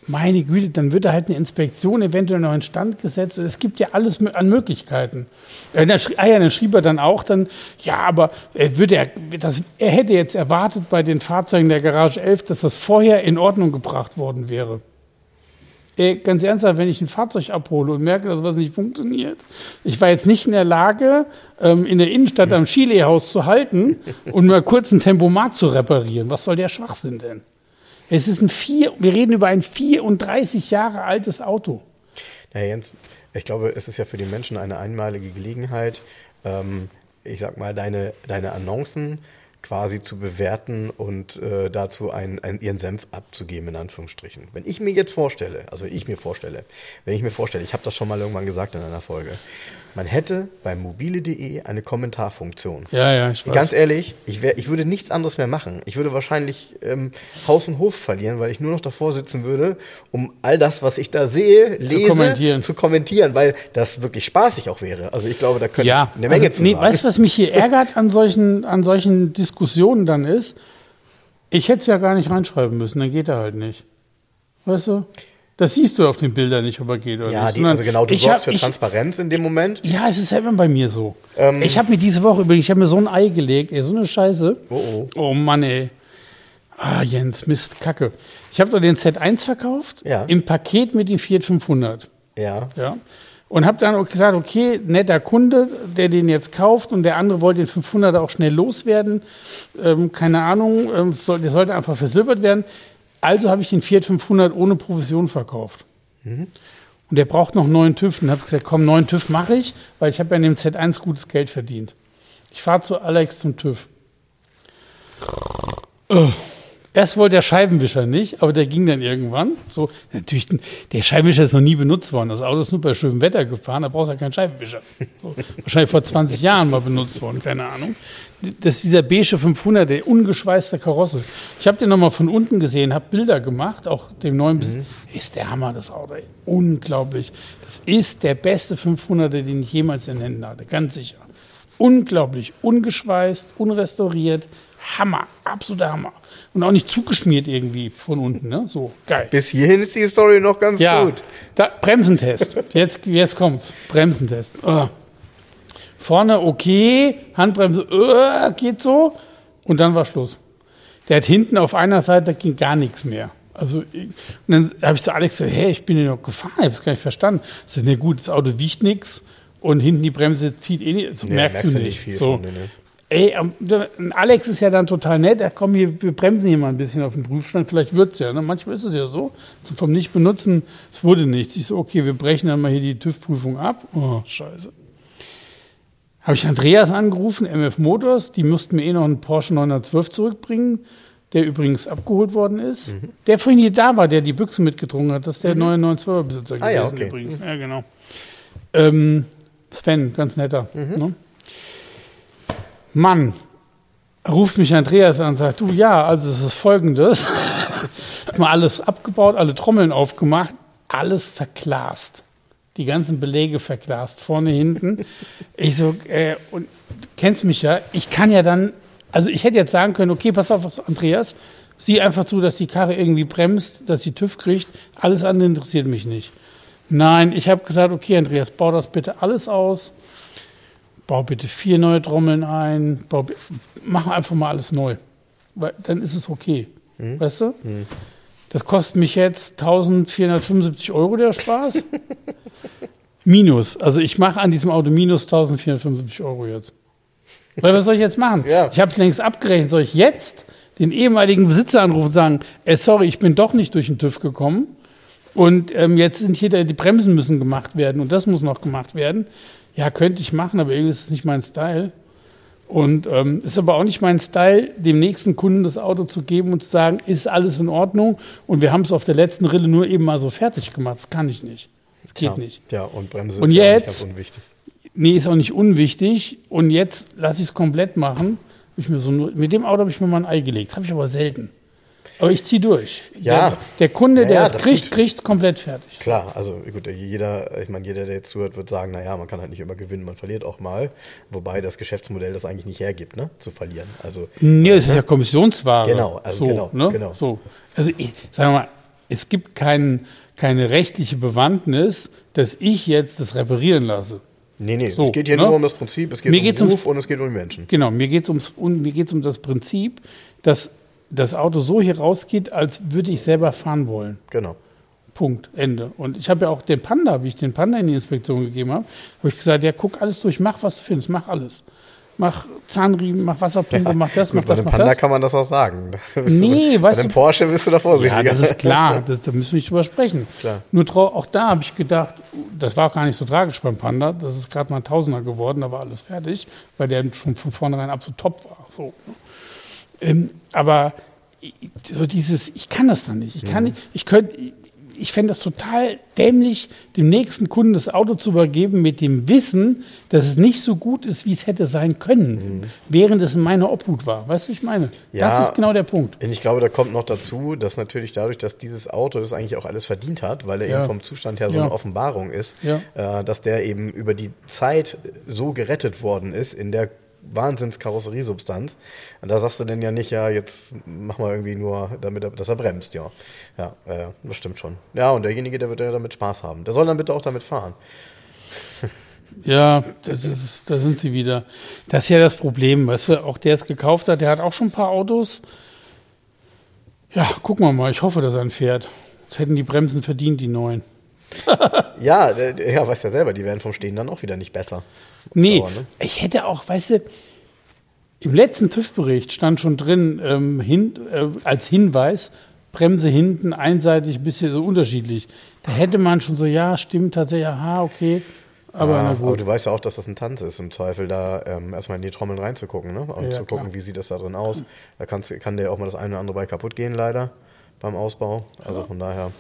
Meine Güte, dann wird da halt eine Inspektion eventuell noch in Stand gesetzt. Es gibt ja alles an Möglichkeiten. Äh, dann schrie- ah ja, dann schrieb er dann auch dann, ja, aber er, würde er, das, er hätte jetzt erwartet bei den Fahrzeugen der Garage 11, dass das vorher in Ordnung gebracht worden wäre. Ey, ganz ernsthaft, wenn ich ein Fahrzeug abhole und merke, dass was nicht funktioniert, ich war jetzt nicht in der Lage, ähm, in der Innenstadt am Chile-Haus zu halten und mal kurz ein Tempomat zu reparieren. Was soll der Schwachsinn denn? Es ist ein vier, wir reden über ein 34 Jahre altes Auto. Ja, Jens, ich glaube, es ist ja für die Menschen eine einmalige Gelegenheit, ähm, ich sag mal, deine, deine Annoncen quasi zu bewerten und äh, dazu einen, einen, ihren Senf abzugeben, in Anführungsstrichen. Wenn ich mir jetzt vorstelle, also ich mir vorstelle, wenn ich mir vorstelle, ich habe das schon mal irgendwann gesagt in einer Folge, man hätte bei mobile.de eine Kommentarfunktion. Ja, ja, ich weiß. Ganz ehrlich, ich, wär, ich würde nichts anderes mehr machen. Ich würde wahrscheinlich ähm, Haus und Hof verlieren, weil ich nur noch davor sitzen würde, um all das, was ich da sehe, lese, zu kommentieren, zu kommentieren weil das wirklich spaßig auch wäre. Also ich glaube, da könnte ja, ich eine Menge also, zu nee, sagen. Weißt du, was mich hier ärgert an solchen, an solchen Diskussionen dann ist? Ich hätte es ja gar nicht reinschreiben müssen, dann geht er halt nicht. Weißt du? Das siehst du auf den Bildern nicht, ob er geht oder ja, nicht. Ja, also genau, du sorgst hab, für Transparenz in dem Moment. Ja, es ist immer bei mir so. Ähm, ich habe mir diese Woche übrigens, ich habe mir so ein Ei gelegt, ey, so eine Scheiße. Oh, oh. Oh Mann, ey. Ah, Jens, Mist, Kacke. Ich habe doch den Z1 verkauft, ja. im Paket mit den Fiat 500. Ja. Ja. Und habe dann gesagt, okay, netter Kunde, der den jetzt kauft und der andere wollte den 500er auch schnell loswerden. Ähm, keine Ahnung, ähm, soll, der sollte einfach versilbert werden. Also habe ich den Fiat 500 ohne Provision verkauft. Mhm. Und der braucht noch neuen TÜV. Und habe gesagt, komm, neuen TÜV mache ich, weil ich habe ja in dem Z1 gutes Geld verdient. Ich fahre zu Alex zum TÜV. Oh. Erst wollte der Scheibenwischer nicht, aber der ging dann irgendwann. So, natürlich, der Scheibenwischer ist noch nie benutzt worden. Das Auto ist nur bei schönem Wetter gefahren, da brauchst du ja keinen Scheibenwischer. So, wahrscheinlich vor 20 Jahren mal benutzt worden, keine Ahnung. Das ist dieser beige 500, der ungeschweißte Karosse. Ich habe den nochmal von unten gesehen, habe Bilder gemacht, auch dem neuen. Mhm. Ist der Hammer, das Auto. Ey. Unglaublich. Das ist der beste 500, den ich jemals in Händen hatte, ganz sicher. Unglaublich. Ungeschweißt, unrestauriert. Hammer. Absoluter Hammer und auch nicht zugeschmiert irgendwie von unten. Ne? So, geil. Bis hierhin ist die Story noch ganz ja, gut. Da, Bremsentest. Jetzt, jetzt kommt's. Bremsentest. Oh. Vorne okay, Handbremse, oh, geht so. Und dann war Schluss. Der hat hinten auf einer Seite ging gar nichts mehr. Also, und dann habe ich zu Alex gesagt, hey, ich bin ja noch gefahren, ich habe es gar nicht verstanden. Ich sage, ne gut, das Auto wiegt nichts und hinten die Bremse zieht eh nicht, so nee, merkst, merkst, du nicht. Viel so. Von, ne? Ey, Alex ist ja dann total nett. Er komm, hier, wir bremsen hier mal ein bisschen auf den Prüfstand. Vielleicht wird es ja. Ne? Manchmal ist es ja so. Vom Nicht-Benutzen, es wurde nichts. Ich so, okay, wir brechen dann mal hier die TÜV-Prüfung ab. Oh, scheiße. Habe ich Andreas angerufen, MF Motors. Die mussten mir eh noch einen Porsche 912 zurückbringen, der übrigens abgeholt worden ist. Mhm. Der vorhin hier da war, der die Büchse mitgedrungen hat. Das ist der mhm. neue 912er-Besitzer ah, gewesen ja, okay. übrigens. Mhm. Ja, genau. Ähm, Sven, ganz netter. Mhm. Ne? Mann, ruft mich Andreas an und sagt, du ja, also es ist folgendes. *laughs* mal alles abgebaut, alle Trommeln aufgemacht, alles verglast. Die ganzen Belege verglast, vorne, hinten. Ich so, äh, und du kennst mich ja, ich kann ja dann, also ich hätte jetzt sagen können, okay, pass auf, Andreas, sieh einfach zu, dass die Karre irgendwie bremst, dass sie TÜV kriegt, alles andere interessiert mich nicht. Nein, ich habe gesagt, okay, Andreas, bau das bitte alles aus bau bitte vier neue Trommeln ein, bau, mach einfach mal alles neu. Weil dann ist es okay. Mhm. Weißt du? Mhm. Das kostet mich jetzt 1475 Euro der Spaß. *laughs* minus. Also ich mache an diesem Auto minus 1475 Euro jetzt. Weil was soll ich jetzt machen? Ja. Ich habe es längst abgerechnet. Soll ich jetzt den ehemaligen Besitzer anrufen und sagen, ey, sorry, ich bin doch nicht durch den TÜV gekommen. Und ähm, jetzt sind hier die Bremsen müssen gemacht werden und das muss noch gemacht werden ja, könnte ich machen, aber irgendwie ist es nicht mein Style. Und ähm, ist aber auch nicht mein Style, dem nächsten Kunden das Auto zu geben und zu sagen, ist alles in Ordnung. Und wir haben es auf der letzten Rille nur eben mal so fertig gemacht. Das kann ich nicht. Das geht Klar. nicht. Ja, und Bremse und ist jetzt, ja nicht ganz unwichtig. Nee, ist auch nicht unwichtig. Und jetzt lasse ich es komplett machen. Ich mir so, mit dem Auto habe ich mir mal ein Ei gelegt. Das habe ich aber selten. Aber ich ziehe durch. Ja. Der, der Kunde, naja, der es kriegt, kriegt es komplett fertig. Klar, also gut, jeder, ich meine, jeder, der jetzt zuhört, wird sagen, naja, man kann halt nicht immer gewinnen, man verliert auch mal. Wobei das Geschäftsmodell das eigentlich nicht hergibt, ne? Zu verlieren. Also, nee, es ne? ist ja Kommissionsware. Genau, also so, genau, ne? genau. So. Also ich sag mal, es gibt kein, keine rechtliche Bewandtnis, dass ich jetzt das reparieren lasse. Nee, nee, so, es geht hier ne? nur um das Prinzip, es geht mir um den Ruf und es geht um die Menschen. Genau, mir geht es um, um das Prinzip, dass das Auto so hier rausgeht, als würde ich selber fahren wollen. Genau. Punkt, Ende. Und ich habe ja auch den Panda, wie ich den Panda in die Inspektion gegeben habe, habe ich gesagt, ja, guck alles durch, mach, was du findest, mach alles. Mach Zahnriemen, mach Wasserpumpe, ja, mach das, gut, mach das, mach Panda das. Bei Panda kann man das auch sagen. Nee, du, weißt bei dem Porsche bist du da vorsichtiger. Ja, das ist klar, *laughs* das, da müssen wir nicht drüber sprechen. Klar. Nur auch da habe ich gedacht, das war auch gar nicht so tragisch beim Panda, das ist gerade mal ein Tausender geworden, da war alles fertig, weil der schon von vornherein absolut top war. So. Ähm, aber so dieses, ich kann das dann nicht. Ich kann nicht, ich könnte, ich fände das total dämlich, dem nächsten Kunden das Auto zu übergeben mit dem Wissen, dass es nicht so gut ist, wie es hätte sein können, mhm. während es in meiner Obhut war. Weißt du, ich meine? Ja, das ist genau der Punkt. Und ich glaube, da kommt noch dazu, dass natürlich dadurch, dass dieses Auto das eigentlich auch alles verdient hat, weil er ja. eben vom Zustand her so ja. eine Offenbarung ist, äh, dass der eben über die Zeit so gerettet worden ist in der Wahnsinns-Karosseriesubstanz. Und da sagst du denn ja nicht, ja, jetzt mach mal irgendwie nur, damit er, dass er bremst, ja. Ja, äh, das stimmt schon. Ja, und derjenige, der wird ja damit Spaß haben. Der soll dann bitte auch damit fahren. *laughs* Ja, das ist, da sind sie wieder. Das ist ja das Problem, weißt du, auch der es gekauft hat, der hat auch schon ein paar Autos. Ja, gucken wir mal, ich hoffe, dass er ein fährt. Jetzt hätten die Bremsen verdient, die neuen. *laughs* ja, ja, weißt ja selber, die werden vom Stehen dann auch wieder nicht besser. Nee, Dauer, ne? ich hätte auch, weißt du, im letzten TÜV-Bericht stand schon drin, ähm, hin, äh, als Hinweis, Bremse hinten einseitig, ein bisschen so unterschiedlich. Da hätte man schon so, ja, stimmt tatsächlich, aha, okay. Aber, ja, aber du weißt ja auch, dass das ein Tanz ist, im Zweifel da ähm, erstmal in die Trommeln reinzugucken ne? und ja, zu gucken, klar. wie sieht das da drin aus. Da kannst, kann dir auch mal das eine oder andere bei kaputt gehen, leider, beim Ausbau. Also von daher.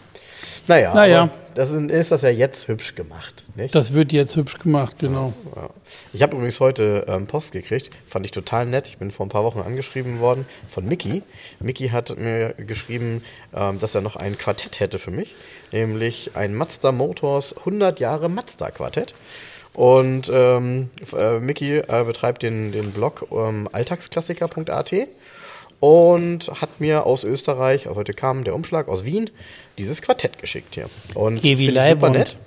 Naja, naja. das ist, ist, das ja jetzt hübsch gemacht. Nicht? Das wird jetzt hübsch gemacht, genau. Ja. Ich habe übrigens heute ähm, Post gekriegt, fand ich total nett. Ich bin vor ein paar Wochen angeschrieben worden von Mickey. Mickey hat mir geschrieben, ähm, dass er noch ein Quartett hätte für mich, nämlich ein Mazda Motors 100 Jahre Mazda Quartett. Und ähm, äh, Mickey äh, betreibt den, den Blog ähm, alltagsklassiker.at und hat mir aus Österreich, heute kam der Umschlag aus Wien, dieses Quartett geschickt hier. Und finde ich super nett.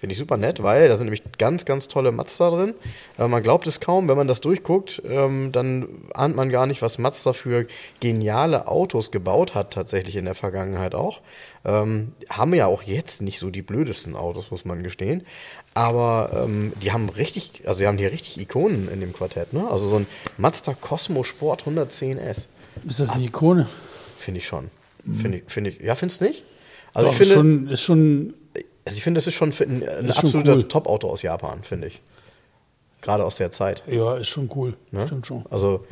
Finde ich super nett, weil da sind nämlich ganz, ganz tolle Mazda drin. Äh, man glaubt es kaum, wenn man das durchguckt, ähm, dann ahnt man gar nicht, was Mazda für geniale Autos gebaut hat, tatsächlich in der Vergangenheit auch. Ähm, haben ja auch jetzt nicht so die blödesten Autos, muss man gestehen. Aber ähm, die haben richtig, also die haben hier richtig Ikonen in dem Quartett, ne? Also so ein Mazda Cosmo Sport 110S. Ist das eine Ikone? Finde ich schon. Finde ich, find ich, ja, findest du nicht? Also Doch, ich finde, schon, ist schon. Also ich finde, das ist schon ein, ein absoluter cool. Top-Auto aus Japan, finde ich. Gerade aus der Zeit. Ja, ist schon cool. Ne? Stimmt schon. Also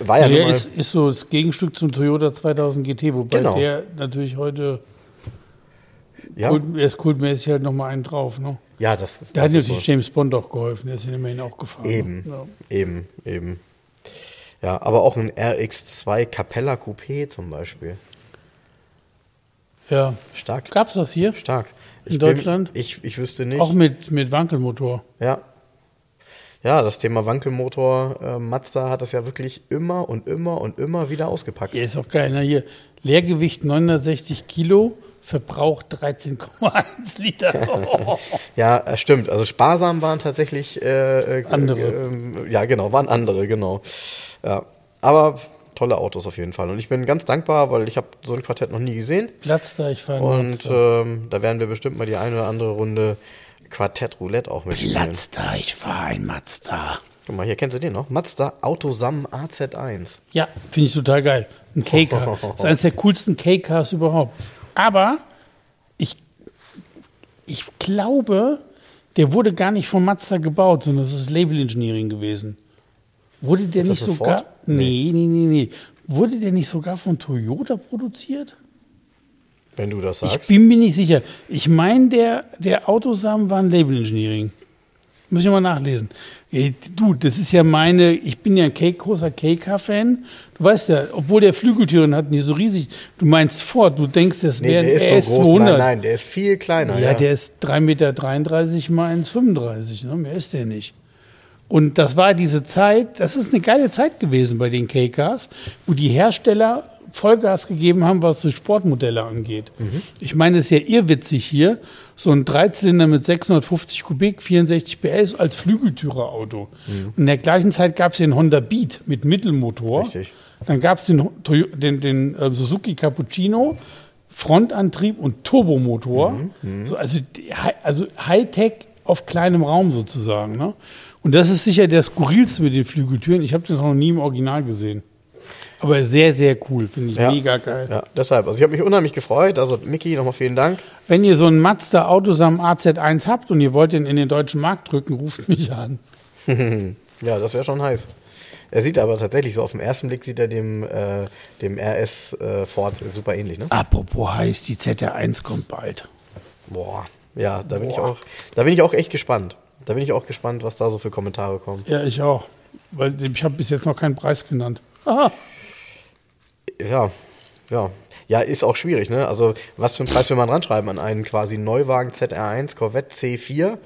war ja, ja ist, ist so das Gegenstück zum Toyota 2000 GT, wobei genau. der natürlich heute ja. Kult, er ist kultmäßig halt nochmal einen drauf. Ne? Ja, das ist. Da hat natürlich so. James Bond auch geholfen, der ist ja immerhin auch gefahren. Eben, ne? ja. eben, eben. Ja, aber auch ein RX2 Capella Coupé zum Beispiel. Ja. Stark. Gab es das hier? Stark. In ich Deutschland? Bin, ich, ich wüsste nicht. Auch mit, mit Wankelmotor. Ja. Ja, das Thema Wankelmotor, äh, Mazda hat das ja wirklich immer und immer und immer wieder ausgepackt. Ja, ist auch geil. Ne? Hier, Leergewicht 960 Kilo, Verbrauch 13,1 Liter. *laughs* ja, äh, stimmt. Also sparsam waren tatsächlich äh, äh, andere. Äh, ja, genau, waren andere, genau. Ja, aber tolle Autos auf jeden Fall. Und ich bin ganz dankbar, weil ich habe so ein Quartett noch nie gesehen. Platz da, ich fahre Und ähm, da werden wir bestimmt mal die eine oder andere Runde Quartett Roulette auch mitspielen. Platz da, ich fahre ein Mazda. Guck mal, hier kennst du den noch? Mazda Autosam AZ1. Ja, finde ich total geil. Ein K-Car. Das *laughs* ist eines der coolsten K-Cars überhaupt. Aber ich, ich glaube, der wurde gar nicht von Mazda gebaut, sondern das ist Label Engineering gewesen. Wurde der ist nicht sogar. Nee, nee, nee, nee. Wurde der nicht sogar von Toyota produziert? Wenn du das sagst. Ich bin mir nicht sicher. Ich meine, der, der Autosamen war ein Label Engineering. Muss ich mal nachlesen. Ey, du, das ist ja meine, ich bin ja ein Cake, großer K-Car-Fan. Du weißt ja, obwohl der Flügeltüren hat, nicht so riesig. Du meinst Ford, du denkst, das wäre nee, ein RS200. So nein, nein, der ist viel kleiner. Ja, ja. der ist 3,33 Meter mal 1,35. Ne? Mehr ist der nicht. Und das war diese Zeit, das ist eine geile Zeit gewesen bei den K-Cars, wo die Hersteller Vollgas gegeben haben, was die Sportmodelle angeht. Mhm. Ich meine, es ist ja irrwitzig hier, so ein Dreizylinder mit 650 Kubik, 64 PS als Flügeltürerauto. Mhm. Und in der gleichen Zeit gab es den Honda Beat mit Mittelmotor. Richtig. Dann gab es den, den, den uh, Suzuki Cappuccino, Frontantrieb und Turbomotor. Mhm. mhm. So, also, also Hightech auf kleinem Raum sozusagen. Ne? Und das ist sicher der skurrilste mit den Flügeltüren. Ich habe das noch nie im Original gesehen. Aber sehr, sehr cool, finde ich ja, mega geil. Ja, deshalb. Also ich habe mich unheimlich gefreut. Also Mickey, nochmal vielen Dank. Wenn ihr so einen Mazda Autosam AZ1 habt und ihr wollt den in den deutschen Markt drücken, ruft mich an. *laughs* ja, das wäre schon heiß. Er sieht aber tatsächlich so auf den ersten Blick sieht er dem, äh, dem RS äh, Ford super ähnlich, ne? Apropos heiß, die ZR1 kommt bald. Boah, ja, da bin ich auch, da bin ich auch echt gespannt. Da bin ich auch gespannt, was da so für Kommentare kommen. Ja, ich auch. Weil ich habe bis jetzt noch keinen Preis genannt. Aha. Ja, ja. Ja, ist auch schwierig, ne? Also, was für einen Preis will man ranschreiben an einen quasi Neuwagen ZR1 Corvette C4?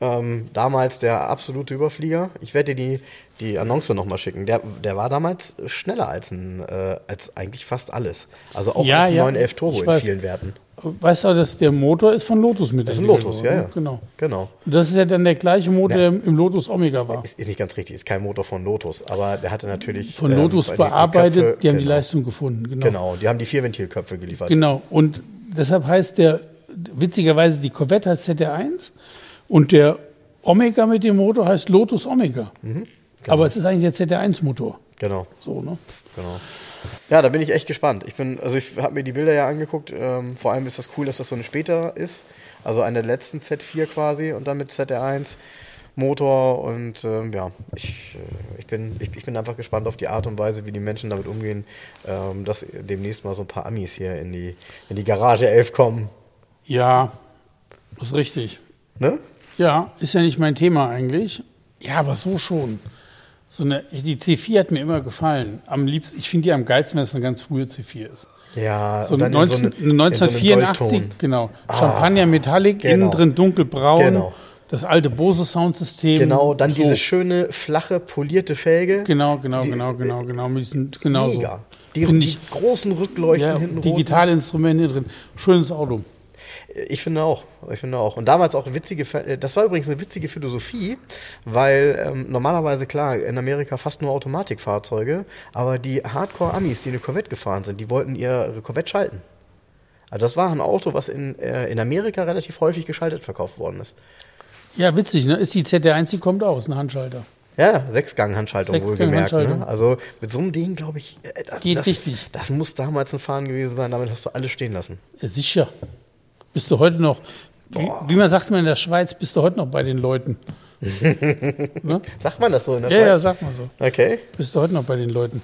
Ähm, damals der absolute Überflieger. Ich werde dir die, die Annonce nochmal schicken. Der, der war damals schneller als, ein, äh, als eigentlich fast alles. Also auch Ja, als ja, 911 Turbo in weiß. vielen Werten. Weißt du, dass der Motor ist von Lotus mit Das ist ein Lotus, worden, ja, ja. Genau. Genau. Und das ist ja dann der gleiche Motor, der im Lotus Omega war. Ist, ist nicht ganz richtig, ist kein Motor von Lotus, aber der hatte natürlich. Von ähm, Lotus die- die bearbeitet, Köpfe- die haben die genau. Leistung gefunden. Genau. Genau, die haben die Vierventilköpfe geliefert. Genau. Und deshalb heißt der, witzigerweise, die Corvette heißt ZR1 und der Omega mit dem Motor heißt Lotus Omega. Aber es ist eigentlich der ZR1-Motor. Genau, So, ne? genau. Ja, da bin ich echt gespannt. Ich bin, also ich habe mir die Bilder ja angeguckt. Ähm, vor allem ist das cool, dass das so eine später ist. Also eine der letzten Z4 quasi und dann mit ZR1 Motor und ähm, ja, ich, äh, ich, bin, ich, ich bin einfach gespannt auf die Art und Weise, wie die Menschen damit umgehen, ähm, dass demnächst mal so ein paar Amis hier in die, in die Garage 11 kommen. Ja, ist richtig. Ne? Ja, ist ja nicht mein Thema eigentlich. Ja, aber so schon. So eine, die C4 hat mir immer gefallen. Am liebsten, ich finde die am geilsten, wenn es eine ganz frühe C4 ist. Ja, So und dann in 19, so eine- in so einem 1984, Goldton. genau. Champagner Metallic, genau. innen drin dunkelbraun. Genau. Das alte Bose Soundsystem. Genau, dann so. diese schöne, flache, polierte Felge. Genau, genau, Die- genau, genau, genau. Mit diesen, genau so. Mega. Die, die ich, großen Rückleuchten ja, hinten digitale Instrumente drin. Schönes Auto. Ich finde auch. Ich finde auch. Und damals auch eine witzige, äh, das war übrigens eine witzige Philosophie, weil ähm, normalerweise, klar, in Amerika fast nur Automatikfahrzeuge, aber die Hardcore-Amis, die eine Corvette gefahren sind, die wollten ihre Corvette schalten. Also das war ein Auto, was in, äh, in Amerika relativ häufig geschaltet verkauft worden ist. Ja, witzig, ne? Ist die ZR1, die kommt aus, ein Handschalter. Ja, Sechsgang-Handschaltung wohlgemerkt. Ne? Also mit so einem Ding, glaube ich, äh, das, Geht das, richtig. das muss damals ein Fahren gewesen sein, damit hast du alles stehen lassen. Ja, sicher. Bist du heute noch, wie, wie man sagt man in der Schweiz, bist du heute noch bei den Leuten. *laughs* Sagt man das so in der Ja, ja, Schweiz? sag mal so. Okay. Bist du heute noch bei den Leuten.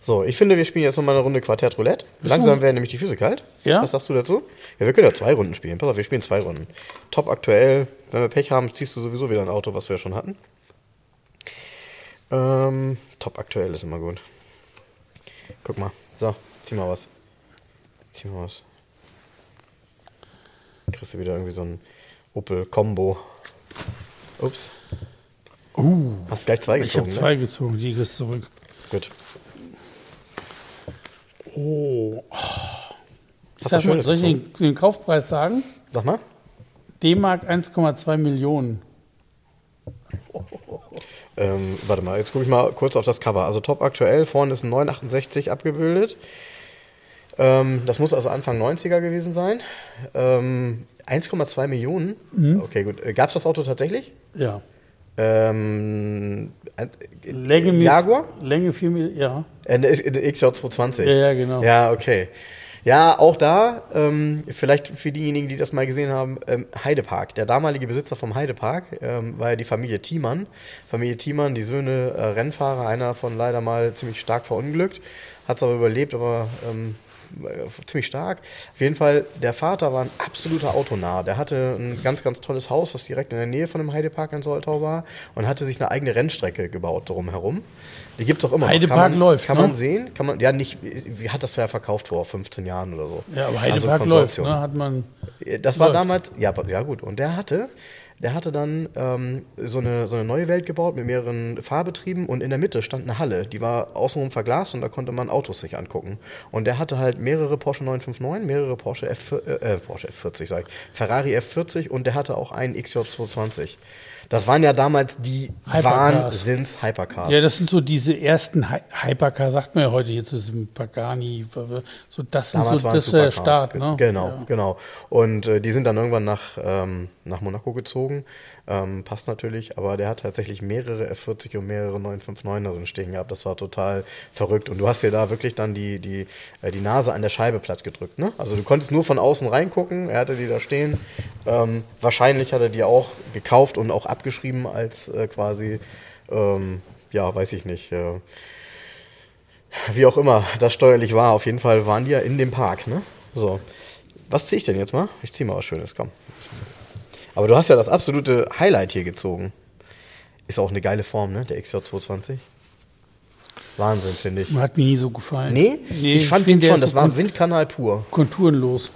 So, ich finde, wir spielen jetzt nochmal eine Runde Quartett Roulette. Langsam werden nämlich die Füße kalt. Ja. Was sagst du dazu? Ja, wir können ja zwei Runden spielen. Pass auf, wir spielen zwei Runden. Top aktuell. Wenn wir Pech haben, ziehst du sowieso wieder ein Auto, was wir schon hatten. Ähm, top aktuell ist immer gut. Guck mal. So, zieh mal was. Zieh mal was. Kriegst du wieder irgendwie so ein Opel Combo. Ups. Uh, Hast gleich zwei ich habe gezogen, zwei gezogen, die kriegst zurück. ne? Gut. Oh. Ich sag mal, soll ich den, den Kaufpreis sagen? Sag mal. D-Mark 1,2 Millionen. Ähm, warte mal, jetzt gucke ich mal kurz auf das Cover. Also top aktuell, vorne ist ein 968 abgebildet. Ähm, das muss also Anfang 90er gewesen sein. Ähm, 1,2 Millionen. Mhm. Okay, gut. Gab es das Auto tatsächlich? Ja. Ähm, äh, Länge, Jaguar? Länge 4 Millionen, ja. Äh, Eine XJ220. Ja, ja, genau. Ja, okay. Ja, auch da, ähm, vielleicht für diejenigen, die das mal gesehen haben, ähm, Heidepark. Der damalige Besitzer vom Heidepark ähm, war ja die Familie Thiemann. Familie Thiemann, die Söhne äh, Rennfahrer, einer von leider mal ziemlich stark verunglückt, hat es aber überlebt, aber ähm, äh, ziemlich stark. Auf jeden Fall, der Vater war ein absoluter Autonah. Der hatte ein ganz, ganz tolles Haus, das direkt in der Nähe von dem Heidepark in Soltau war und hatte sich eine eigene Rennstrecke gebaut drumherum. Die gibt es auch immer noch. Heidepark kann man, läuft, Kann ne? man sehen? Kann man, ja, nicht, wie hat das ja verkauft vor 15 Jahren oder so. Ja, aber Also Heidepark läuft, Konsortium. ne? Hat man. Das war Läuft. damals, ja, ja gut. Und der hatte, der hatte dann ähm, so, eine, so eine neue Welt gebaut mit mehreren Fahrbetrieben und in der Mitte stand eine Halle, die war außenrum verglast und da konnte man Autos sich angucken. Und der hatte halt mehrere Porsche 959, mehrere Porsche, F, äh, Porsche F40, sag ich, Ferrari F40 und der hatte auch einen XJ220. Das waren ja damals die Hypercars. Wahnsinns-Hypercars. Ja, das sind so diese ersten Hy Hypercar, sagt man ja heute, jetzt ist es ein Pagani, so das sind Damals so waren das. Start, ne? Genau, Ja. genau. Und äh, die sind dann irgendwann nach, ähm, nach Monaco gezogen. Ähm, passt natürlich, aber der hat tatsächlich mehrere F40 und mehrere 959 da drin stehen gehabt. Das war total verrückt. Und du hast dir da wirklich dann die, die, äh, die Nase an der Scheibe platt gedrückt. Ne? Also du konntest nur von außen reingucken. Er hatte die da stehen. Ähm, wahrscheinlich hat er die auch gekauft und auch abgeschrieben als äh, quasi ähm, ja, weiß ich nicht. Äh, wie auch immer das steuerlich war, auf jeden Fall waren die ja in dem Park, ne? So. Was ziehe ich denn jetzt mal? Ich ziehe mal was Schönes, komm. Aber du hast ja das absolute Highlight hier gezogen. Ist auch eine geile Form, ne? Der XJ220. Wahnsinn, finde ich. Hat mir nie so gefallen. Nee, Nee, ich fand den schon, das so war ein Windkanal pur. Konturenlos.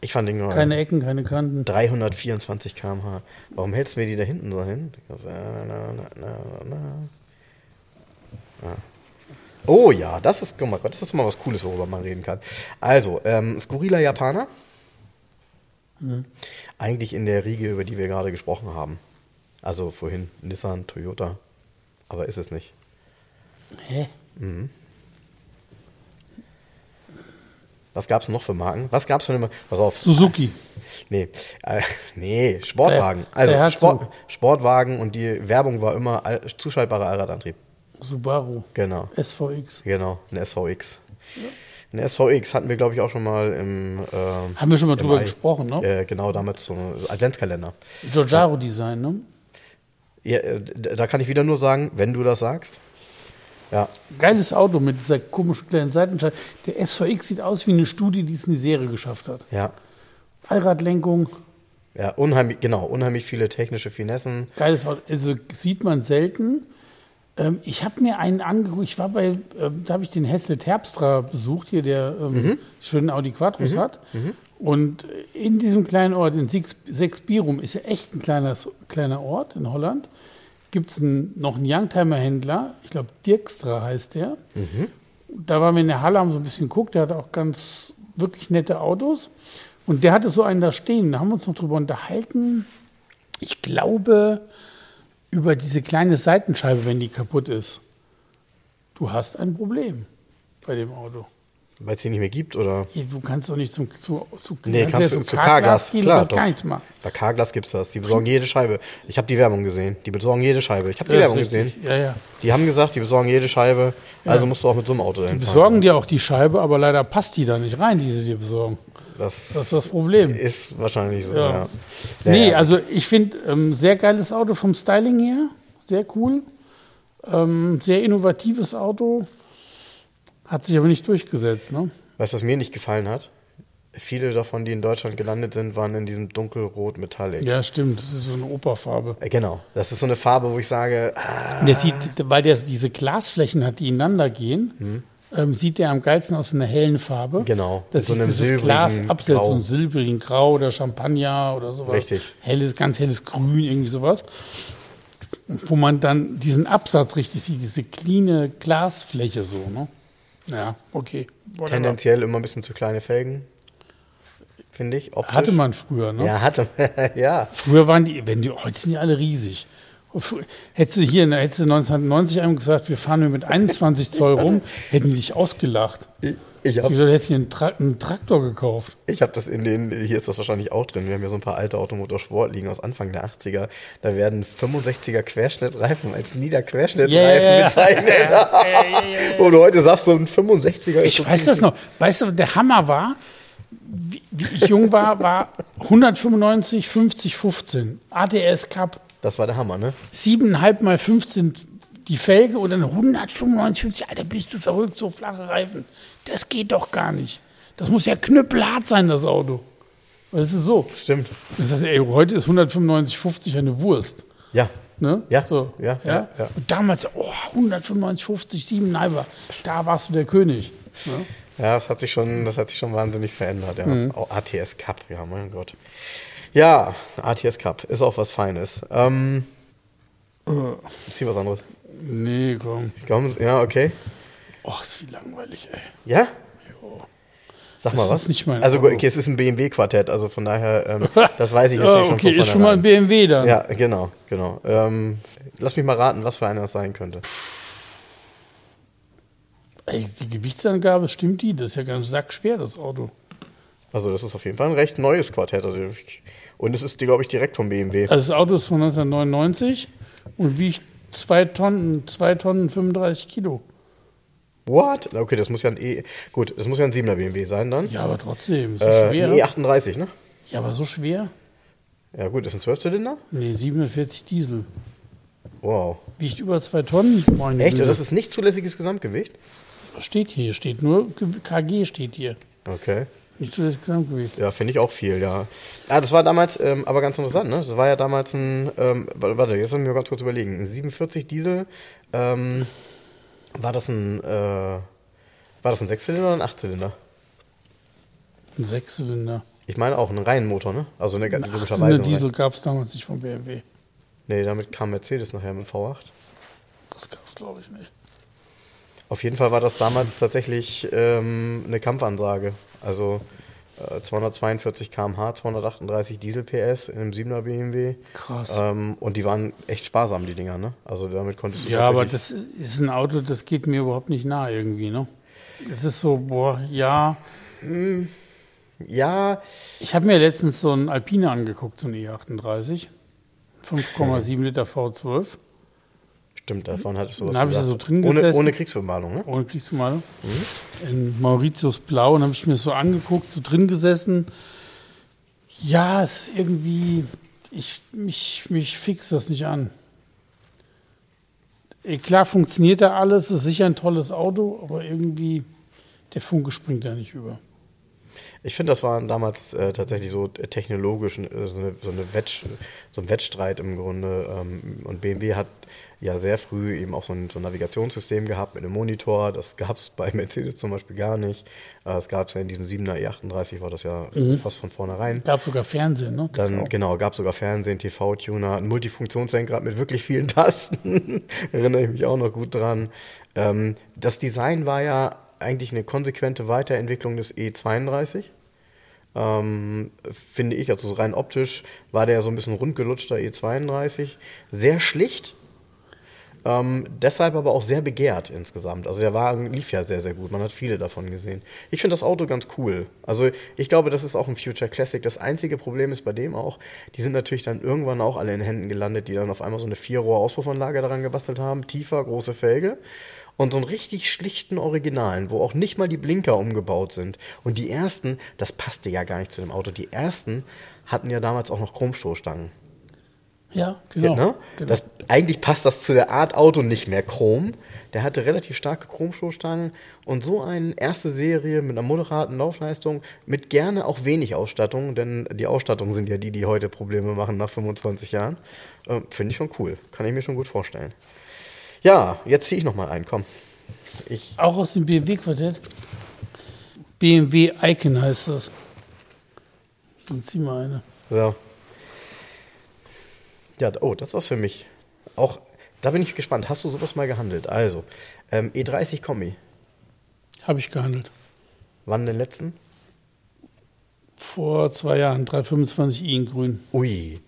Ich fand den geil. Keine Ecken, keine Kanten. 324 km/h. Warum hältst du mir die da hinten so hin? Äh. Ja. Oh ja, das ist, guck mal, das ist mal was Cooles, worüber man reden kann. Also, ähm, skurriler Japaner. Eigentlich in der Riege, über die wir gerade gesprochen haben. Also vorhin Nissan, Toyota. Aber ist es nicht. Hä? Was gab es noch für Marken? Was gab es für eine Pass auf. Suzuki. *laughs* Nee, äh, nee, Sportwagen. Also Sport, Sportwagen und die Werbung war immer all, zuschaltbarer Allradantrieb. Subaru. Genau, SVX. genau, eine SVX. Eine SVX hatten wir, glaube ich, auch schon mal im. ähm, Haben wir schon mal drüber Mai. gesprochen, ne? Äh, genau, damals so Adventskalender. Giorgiaro-Design, ne? Ja, äh, da kann ich wieder nur sagen, wenn du das sagst. Ja, Geiles Auto mit dieser komischen kleinen Seitenscheibe. Der SVX sieht aus wie eine Studie, die es in die Serie geschafft hat. ja, Allradlenkung, ja, unheimlich, genau, unheimlich viele technische Finessen. geiles Auto. Also sieht man selten. Ähm, ich habe mir einen angeguckt, ich war bei, ähm, da habe ich den Hessel Terpstra besucht, hier der ähm, schönen Audi Quattros hat. Und in diesem kleinen Ort, in Sexbirum, ist ja echt ein kleiner, kleiner Ort in Holland. Gibt es noch einen Youngtimer-Händler, ich glaube Dirkstra heißt der. Da waren wir in der Halle, haben so ein bisschen geguckt, der hatte auch ganz wirklich nette Autos. Und der hatte so einen da stehen, da haben wir uns noch drüber unterhalten. Ich glaube, über diese kleine Seitenscheibe, wenn die kaputt ist. Du hast ein Problem bei dem Auto. Weil es die nicht mehr gibt, oder? Du kannst doch nicht zum, zu, zu, Nee, kannst du zum zu Carglass. gehen Klar, doch. gar nichts machen. Bei Carglass gibt's das. Die besorgen jede Scheibe. Ich habe die Werbung gesehen. Die besorgen jede Scheibe. Ich habe die Werbung gesehen. Ja, ja. Die haben gesagt, die besorgen jede Scheibe. Also musst du auch mit so einem Auto dahin Die besorgen dir auch die Scheibe, aber leider passt die da nicht rein, die sie dir besorgen. Das, Das ist das Problem. ist wahrscheinlich so, Ja. ja. Nee, Naja, also ich finde, ähm, sehr geiles Auto vom Styling her. Sehr cool. Ähm, sehr innovatives Auto. Hat sich aber nicht durchgesetzt, ne? Weißt du, was mir nicht gefallen hat? Viele davon, die in Deutschland gelandet sind, waren in diesem dunkelrot Metallic. Ja, stimmt. Das ist so eine Operfarbe. Äh, Genau. Das ist so eine Farbe, wo ich sage, ah, Der sieht, weil der diese Glasflächen hat, die ineinander gehen, ähm, sieht der am geilsten aus in einer hellen Farbe. Genau, Dass so sich dieses Glas absetzt, Grau. so ein silbrigen Grau oder Champagner oder sowas. Richtig. Helles, ganz helles Grün, irgendwie sowas. Wo man dann diesen Absatz richtig sieht, diese cleane Glasfläche so, ne? Ja, okay. Whatever. tendenziell immer ein bisschen zu kleine Felgen. Finde ich. Optisch. Hatte man früher, ne? Ja, hatte *laughs* Ja. Früher waren die, wenn die, heute sind die alle riesig. Hättest du hier, hättest du 1990 einem gesagt, wir fahren nur mit 21 Zoll rum, *laughs* hätten die dich ausgelacht. Ich, ich habe gesagt, hättest du dir einen, Tra einen Traktor gekauft. ich hab das in den, hier ist das wahrscheinlich auch drin. Wir haben ja so ein paar alte Automotorsport liegen aus Anfang der 80er. Da werden 65er Querschnittreifen als Niederquerschnittreifen ja. bezeichnet. *laughs* Und heute sagst du, ein 65er ist Ich so weiß das noch. Weißt du, der Hammer war, wie, wie ich jung war, war 195, 50, 15. ATS Cup. Das war der Hammer, ne? 7,5 mal 15 die Felge und dann 195, 50. Alter, bist du verrückt, so flache Reifen. Das geht doch gar nicht. Das muss ja knüppelhart sein, das Auto. Das ist so. Stimmt. Das heißt, ey, heute ist 195, 50 eine Wurst. Ja. Ne? Ja, So. ja, ja, ja. Und damals, oh, 195, 50, 7,5, da warst du der König. Ne? Ja, das hat sich schon, das hat sich schon wahnsinnig verändert. Ja. Mhm. ATS Cup, ja, mein Gott. Ja, ATS Cup ist auch was Feines. Ähm, hier was anderes? Nee, komm. Ich glaube, ja, okay. Och, ist wie langweilig, ey. Ja? Sag mal Das was. ist nicht mein also okay, es ist ein BMW-Quartett, also von daher, ähm, *laughs* das weiß ich natürlich Ja, schon okay, ist schon mal ein. BMW dann. Ja, genau, genau. Ähm, lass mich mal raten, was für einer das sein könnte. Ey, die Gewichtsangabe, stimmt die? Das ist ja ganz sackschwer, das Auto. Also das ist auf jeden Fall ein recht neues Quartett. Also ich, und es ist, glaube ich, direkt vom BMW. Also das Auto ist von 1999 und wiegt 2 Tonnen, 2 Tonnen 35 Kilo. What? Okay, das muss ja ein E. Gut, das muss ja ein 7er BMW sein dann. Ja, aber trotzdem, so Äh, schwer. ein E38, ne? Ja, aber so schwer? Ja gut, ist ein Zwölfzylinder. Nee, 740 Diesel. Wow. Wiegt über zwei Tonnen. Meine Echt? Das ist nicht zulässiges Gesamtgewicht? Steht hier, steht nur KG steht hier. Okay. Nicht zulässiges Gesamtgewicht. Ja, finde ich auch viel, ja. Ja, das war damals ähm, aber ganz interessant, ne? Das war ja damals ein, ähm, warte, jetzt müssen wir ganz kurz überlegen. Ein 47 Diesel, ähm, war das ein, äh, war das ein Sechszylinder oder ein Achtzylinder? Ein Sechszylinder. Ich meine auch, einen Reihenmotor, ne? Also eine ganz logischerweise. Diesel gab es damals nicht von BMW. Nee, damit kam Mercedes nachher mit V8. Das gab es, glaube ich, nicht. Auf jeden Fall war das damals tatsächlich ähm, eine Kampfansage. Also äh, 242 km/h, 238 Diesel PS in einem 7er BMW. Krass. Ähm, und die waren echt sparsam, die Dinger, ne? Also damit konntest du. Ja, aber das ist ein Auto, das geht mir überhaupt nicht nahe irgendwie, ne? Es ist so, boah, ja. Hm, ja. Ich habe mir letztens so einen Alpine angeguckt, so einen E38. 5,7 Liter V12. Stimmt, davon hattest du was Dann habe ich da so drin ohne, gesessen. Ohne Kriegsbemalung, ne? Ohne Kriegsbemalung. Mhm. In Mauritius Blau. Und habe ich mir so angeguckt, so drin gesessen. Ja, es ist irgendwie, ich, mich, mich fix das nicht an. Klar funktioniert da alles, ist sicher ein tolles Auto, aber irgendwie, der Funke springt da nicht über. Ich finde, das war damals äh, tatsächlich so technologisch äh, so, eine, so, eine Wetsch, so ein Wettstreit im Grunde. Ähm, und BMW hat ja sehr früh eben auch so ein, so ein Navigationssystem gehabt mit einem Monitor. Das gab es bei Mercedes zum Beispiel gar nicht. Äh, es gab ja in diesem 7er E38 war das ja mhm. fast von vornherein. Gab sogar Fernsehen, ne? TV. Dann, genau, gab sogar Fernsehen, TV-Tuner, ein Multifunktionslenkrad mit wirklich vielen *laughs* Tasten. Erinnere ich mich auch noch gut dran. Ähm, das Design war ja eigentlich eine konsequente Weiterentwicklung des E32. Ähm, finde ich, also so rein optisch war der so ein bisschen rundgelutschter E32. Sehr schlicht, ähm, deshalb aber auch sehr begehrt insgesamt. Also der Wagen lief ja sehr, sehr gut. Man hat viele davon gesehen. Ich finde das Auto ganz cool. Also ich glaube, das ist auch ein Future Classic. Das einzige Problem ist bei dem auch, die sind natürlich dann irgendwann auch alle in Händen gelandet, die dann auf einmal so eine Vierrohr-Auspuffanlage daran gebastelt haben. Tiefer, große Felge und so einen richtig schlichten Originalen, wo auch nicht mal die Blinker umgebaut sind. Und die ersten, das passte ja gar nicht zu dem Auto, die ersten hatten ja damals auch noch Chromstoßstangen. Ja, genau. Ne? genau. Das, eigentlich passt das zu der Art Auto nicht mehr Chrom. Der hatte relativ starke Chromstoßstangen und so eine erste Serie mit einer moderaten Laufleistung, mit gerne auch wenig Ausstattung, denn die Ausstattungen sind ja die, die heute Probleme machen nach 25 Jahren. Äh, Finde ich schon cool. Kann ich mir schon gut vorstellen. Ja, jetzt ziehe ich noch mal ein, komm. Ich Auch aus dem BMW-Quartett? BMW Icon heißt das. Dann zieh mal eine. So. Ja, oh, das war's für mich. Auch, da bin ich gespannt. Hast du sowas mal gehandelt? Also, ähm, E30 Kombi. Habe ich gehandelt. Wann den letzten? Vor zwei Jahren, 325i in grün. Ui.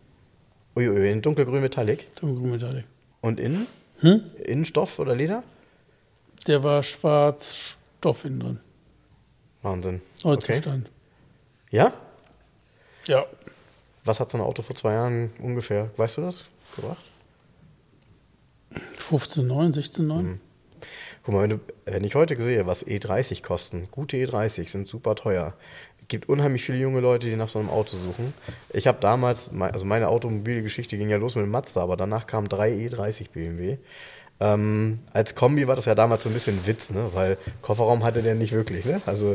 Ui, ui, in dunkelgrün Metallic? Dunkelgrün Metallic. Und innen? Hm? Innenstoff oder Leder? Der war schwarz, Stoff innen drin. Wahnsinn. Neuzustand. Okay. Ja? Ja. Was hat so ein Auto vor zwei Jahren ungefähr, weißt du das, gebracht? 15,9, 16,9. Hm. Guck mal, wenn, du, wenn ich heute sehe, was E30 kosten, gute E30 sind super teuer. Es gibt unheimlich viele junge Leute, die nach so einem Auto suchen. Ich habe damals, also meine Automobilgeschichte ging ja los mit dem Mazda, aber danach kamen drei E30 BMW. Ähm, als Kombi war das ja damals so ein bisschen Witz, ne? weil Kofferraum hatte der nicht wirklich. Ne? Also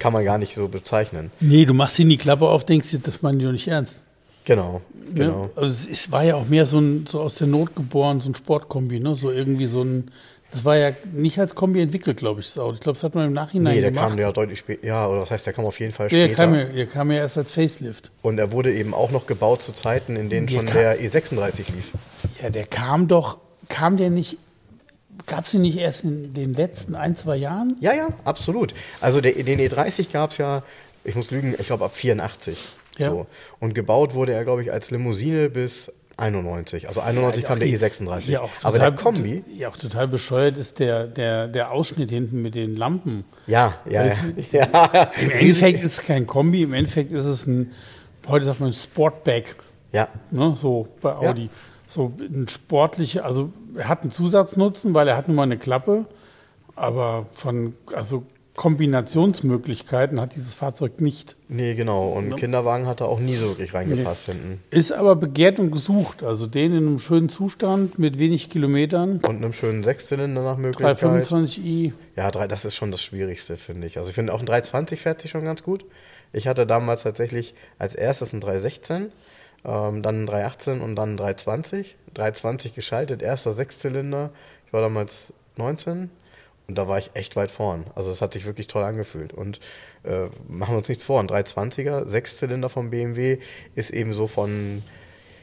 kann man gar nicht so bezeichnen. Nee, du machst ihn die Klappe auf, denkst dir, das meinen die doch nicht ernst. Genau, genau. Ja, also es war ja auch mehr so, ein, so aus der Not geboren, so ein Sportkombi, ne? so irgendwie so ein das war ja nicht als Kombi entwickelt, glaube ich, das Auto. Ich glaube, das hat man im Nachhinein Nee, der gemacht. kam ja deutlich später. Ja, oder das heißt, der kam auf jeden Fall später. Der kam, ja, der kam ja erst als Facelift. Und er wurde eben auch noch gebaut zu Zeiten, in denen der schon kam, der E36 lief. Ja, der kam doch, kam der nicht, gab es den nicht erst in den letzten ein, zwei Jahren? Ja, ja, absolut. Also der, den E30 gab es ja, ich muss lügen, ich glaube ab 84. Ja. So. Und gebaut wurde er, glaube ich, als Limousine bis 91. Also 91 ja, kam der E36. Ja, Aber der Kombi. Ja, auch total bescheuert ist der, der, der Ausschnitt hinten mit den Lampen. Ja, ja. ja. ja. *laughs* Im Endeffekt ist es kein Kombi, im Endeffekt ist es ein, heute sagt man Sportback. Ja. Ne, so bei Audi. Ja. So ein sportlicher, also er hat einen Zusatznutzen, weil er hat nun mal eine Klappe, aber von, also Kombinationsmöglichkeiten hat dieses Fahrzeug nicht. Nee, genau. Und Kinderwagen hat er auch nie so wirklich reingepasst hinten. Ist aber begehrt und gesucht. Also den in einem schönen Zustand mit wenig Kilometern. Und einem schönen Sechszylinder nach Möglichkeit. 325i. Ja, drei- das ist schon das Schwierigste, finde ich. Also ich finde auch ein 320 fährt sich schon ganz gut. Ich hatte damals tatsächlich als erstes ein 316, ähm, dann ein 318 und dann ein 320. 320 geschaltet, erster Sechszylinder. Ich war damals 19 und da war ich echt weit vorn. Also es hat sich wirklich toll angefühlt. Und äh, machen wir uns nichts vor, ein 320er, Sechszylinder vom BMW ist eben so von,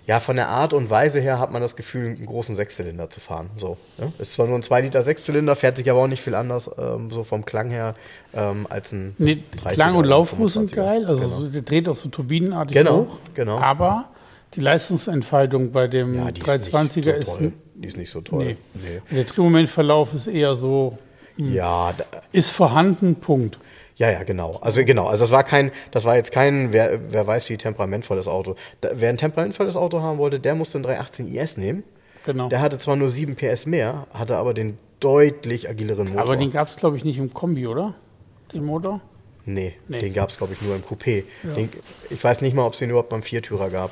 ja, von der Art und Weise her hat man das Gefühl, einen großen Sechszylinder zu fahren. So, ne? Ist zwar nur ein 2 Liter Sechszylinder, fährt sich aber auch nicht viel anders, ähm, so vom Klang her, ähm, als ein Nee, 30er Klang und Lauffuß sind 25er. geil. Also Genau. so, der dreht auch so turbinenartig Genau, hoch. genau. Aber die Leistungsentfaltung bei dem Ja, die ist 320er nicht ist, so. Die ist nicht so toll. nee. Nee. Der Drehmomentverlauf ist eher so, Ja, da, ist vorhanden, Punkt. Ja, ja, genau. Also genau, also das war kein, das war jetzt kein, wer, wer weiß wie temperamentvolles Auto. Da, wer ein temperamentvolles Auto haben wollte, der musste einen 318 IS nehmen. Genau. Der hatte zwar nur 7 PS mehr, hatte aber den deutlich agileren Motor. Aber den gab es, glaube ich, nicht im Kombi, oder? Den Motor? nee, Nee. den gab es, glaube ich, nur im Coupé. Den, ich weiß nicht mal, ob es den überhaupt beim Viertürer gab.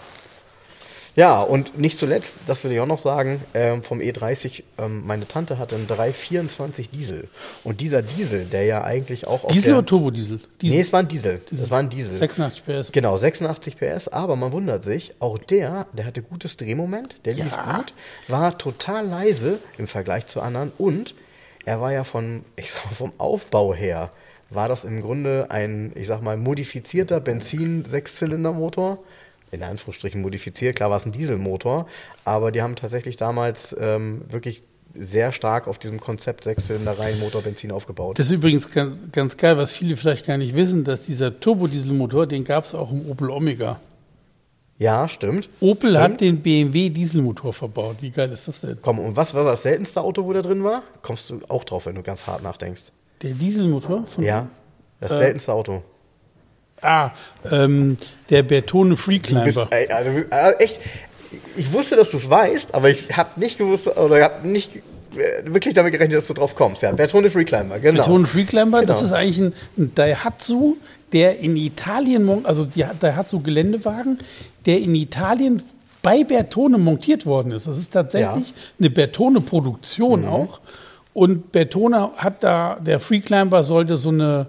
Ja, und nicht zuletzt, das will ich auch noch sagen, ähm, vom E30, ähm, meine Tante hatte einen 324 Diesel. Und dieser Diesel, der ja eigentlich auch auf Diesel der, oder Turbodiesel? Diesel. Nee, es war ein Diesel. Das war ein Diesel. 86 PS. Genau, 86 PS, aber man wundert sich, auch der, der hatte gutes Drehmoment, der lief Ja. gut, war total leise im Vergleich zu anderen und er war ja von, ich sag mal, vom Aufbau her, war das im Grunde ein, ich sag mal, modifizierter Benzin-Sechszylindermotor. In Anführungsstrichen modifiziert, klar war es ein Dieselmotor, aber die haben tatsächlich damals ähm, wirklich sehr stark auf diesem Konzept Sechszylinder Reihenmotor Benzin aufgebaut. Das ist übrigens ganz, ganz geil, was viele vielleicht gar nicht wissen, dass dieser Turbodieselmotor, den gab es auch im Opel Omega. ja, stimmt. Opel Stimmt. hat den BMW Dieselmotor verbaut. Wie geil ist das denn? Komm, und was war das seltenste Auto, wo der drin war? Kommst du auch drauf, wenn du ganz hart nachdenkst. Der Dieselmotor von Ja, das Äh, seltenste Auto. Ah, ähm, der Bertone Free Du bist, Climber. ey, also, äh, echt, ich wusste, dass du es weißt, aber ich habe nicht gewusst, oder habe nicht äh, wirklich damit gerechnet, dass du drauf kommst. Ja, Bertone Free Climber, genau. Bertone Free Climber, das Genau. ist eigentlich ein, ein Daihatsu, der in Italien, also die Daihatsu Geländewagen, der in Italien bei Bertone montiert worden ist. Das ist tatsächlich Ja. eine Bertone-Produktion auch. Und Bertone hat da, der Free Climber sollte so eine,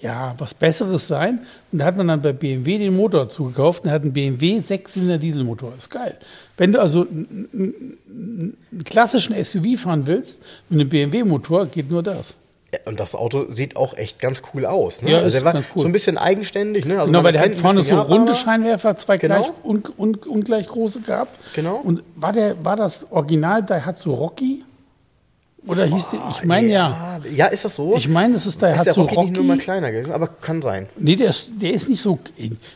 ja, was Besseres sein. Und da hat man dann bei BMW den Motor zugekauft und hat einen BMW Sechszylinder Dieselmotor. Ist geil. Wenn du also einen, klassischen SUV fahren willst mit einem BMW-Motor, geht nur das. Und das Auto sieht auch echt ganz cool aus. Ne? Ja, also ist der war ganz cool. so ein bisschen eigenständig. Ne? Also Genau, weil der hat vorne so runde Scheinwerfer, zwei Genau. gleich, un, un, ungleich große gehabt. Genau. Und war, der, war das Original Daihatsu Rocky? Oder hieß der, ich meine ja, Ja, ist das so? ich meine, es ist ist der Daihatsu Rocky, Rocky. nicht nur mal kleiner gewesen, aber kann sein. nee, der ist, der ist nicht so,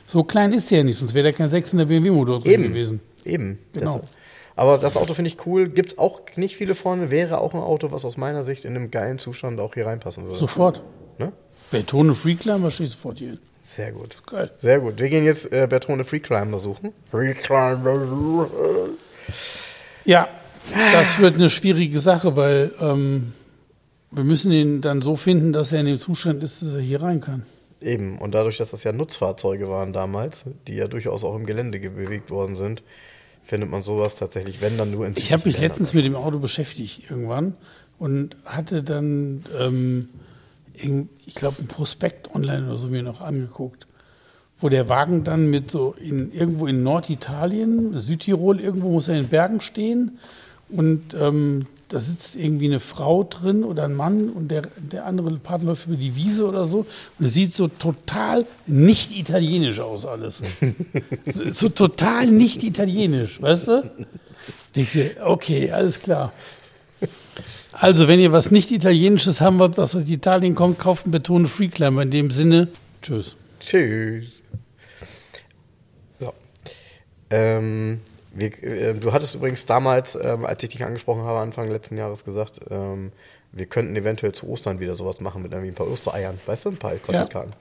so klein ist der ja nicht, sonst wäre da kein 600 BMW-Motor drin Eben. gewesen. Eben. Genau. Das, aber das Auto finde ich cool. Gibt es auch nicht viele vorne. Wäre auch ein Auto, was aus meiner Sicht in einem geilen Zustand auch hier reinpassen würde. Sofort. Ne? Bertone Free Climber steht sofort hier. Sehr gut. Geil. Sehr gut. Wir gehen jetzt äh, Bertone Free Climber suchen. Free Climber. Ja, das wird eine schwierige Sache, weil ähm, wir müssen ihn dann so finden, dass er in dem Zustand ist, dass er hier rein kann. Eben. Und dadurch, dass das ja Nutzfahrzeuge waren damals, die ja durchaus auch im Gelände ge- bewegt worden sind, findet man sowas tatsächlich, wenn dann nur in Ich habe mich letztens mit dem Auto beschäftigt irgendwann und hatte dann, ähm, ich glaube, ein Prospekt online oder so mir noch angeguckt, wo der Wagen dann mit so in, irgendwo in Norditalien, Südtirol, irgendwo muss er in den Bergen stehen und ähm, da sitzt irgendwie eine Frau drin oder ein Mann und der, der andere Partner läuft über die Wiese oder so und es sieht so total nicht italienisch aus alles. so, *laughs* so total nicht italienisch, weißt du? Denkst du, okay, alles klar. Also, wenn ihr was nicht Italienisches haben wollt, was aus Italien kommt, kauft einen Betone Free Climber. In dem Sinne, tschüss. Tschüss. So. Ähm, wir, äh, du hattest übrigens damals, ähm, als ich dich angesprochen habe, Anfang letzten Jahres gesagt, ähm, wir könnten eventuell zu Ostern wieder sowas machen mit irgendwie ein paar Ostereiern. Weißt du, ein paar Kontaktkarten.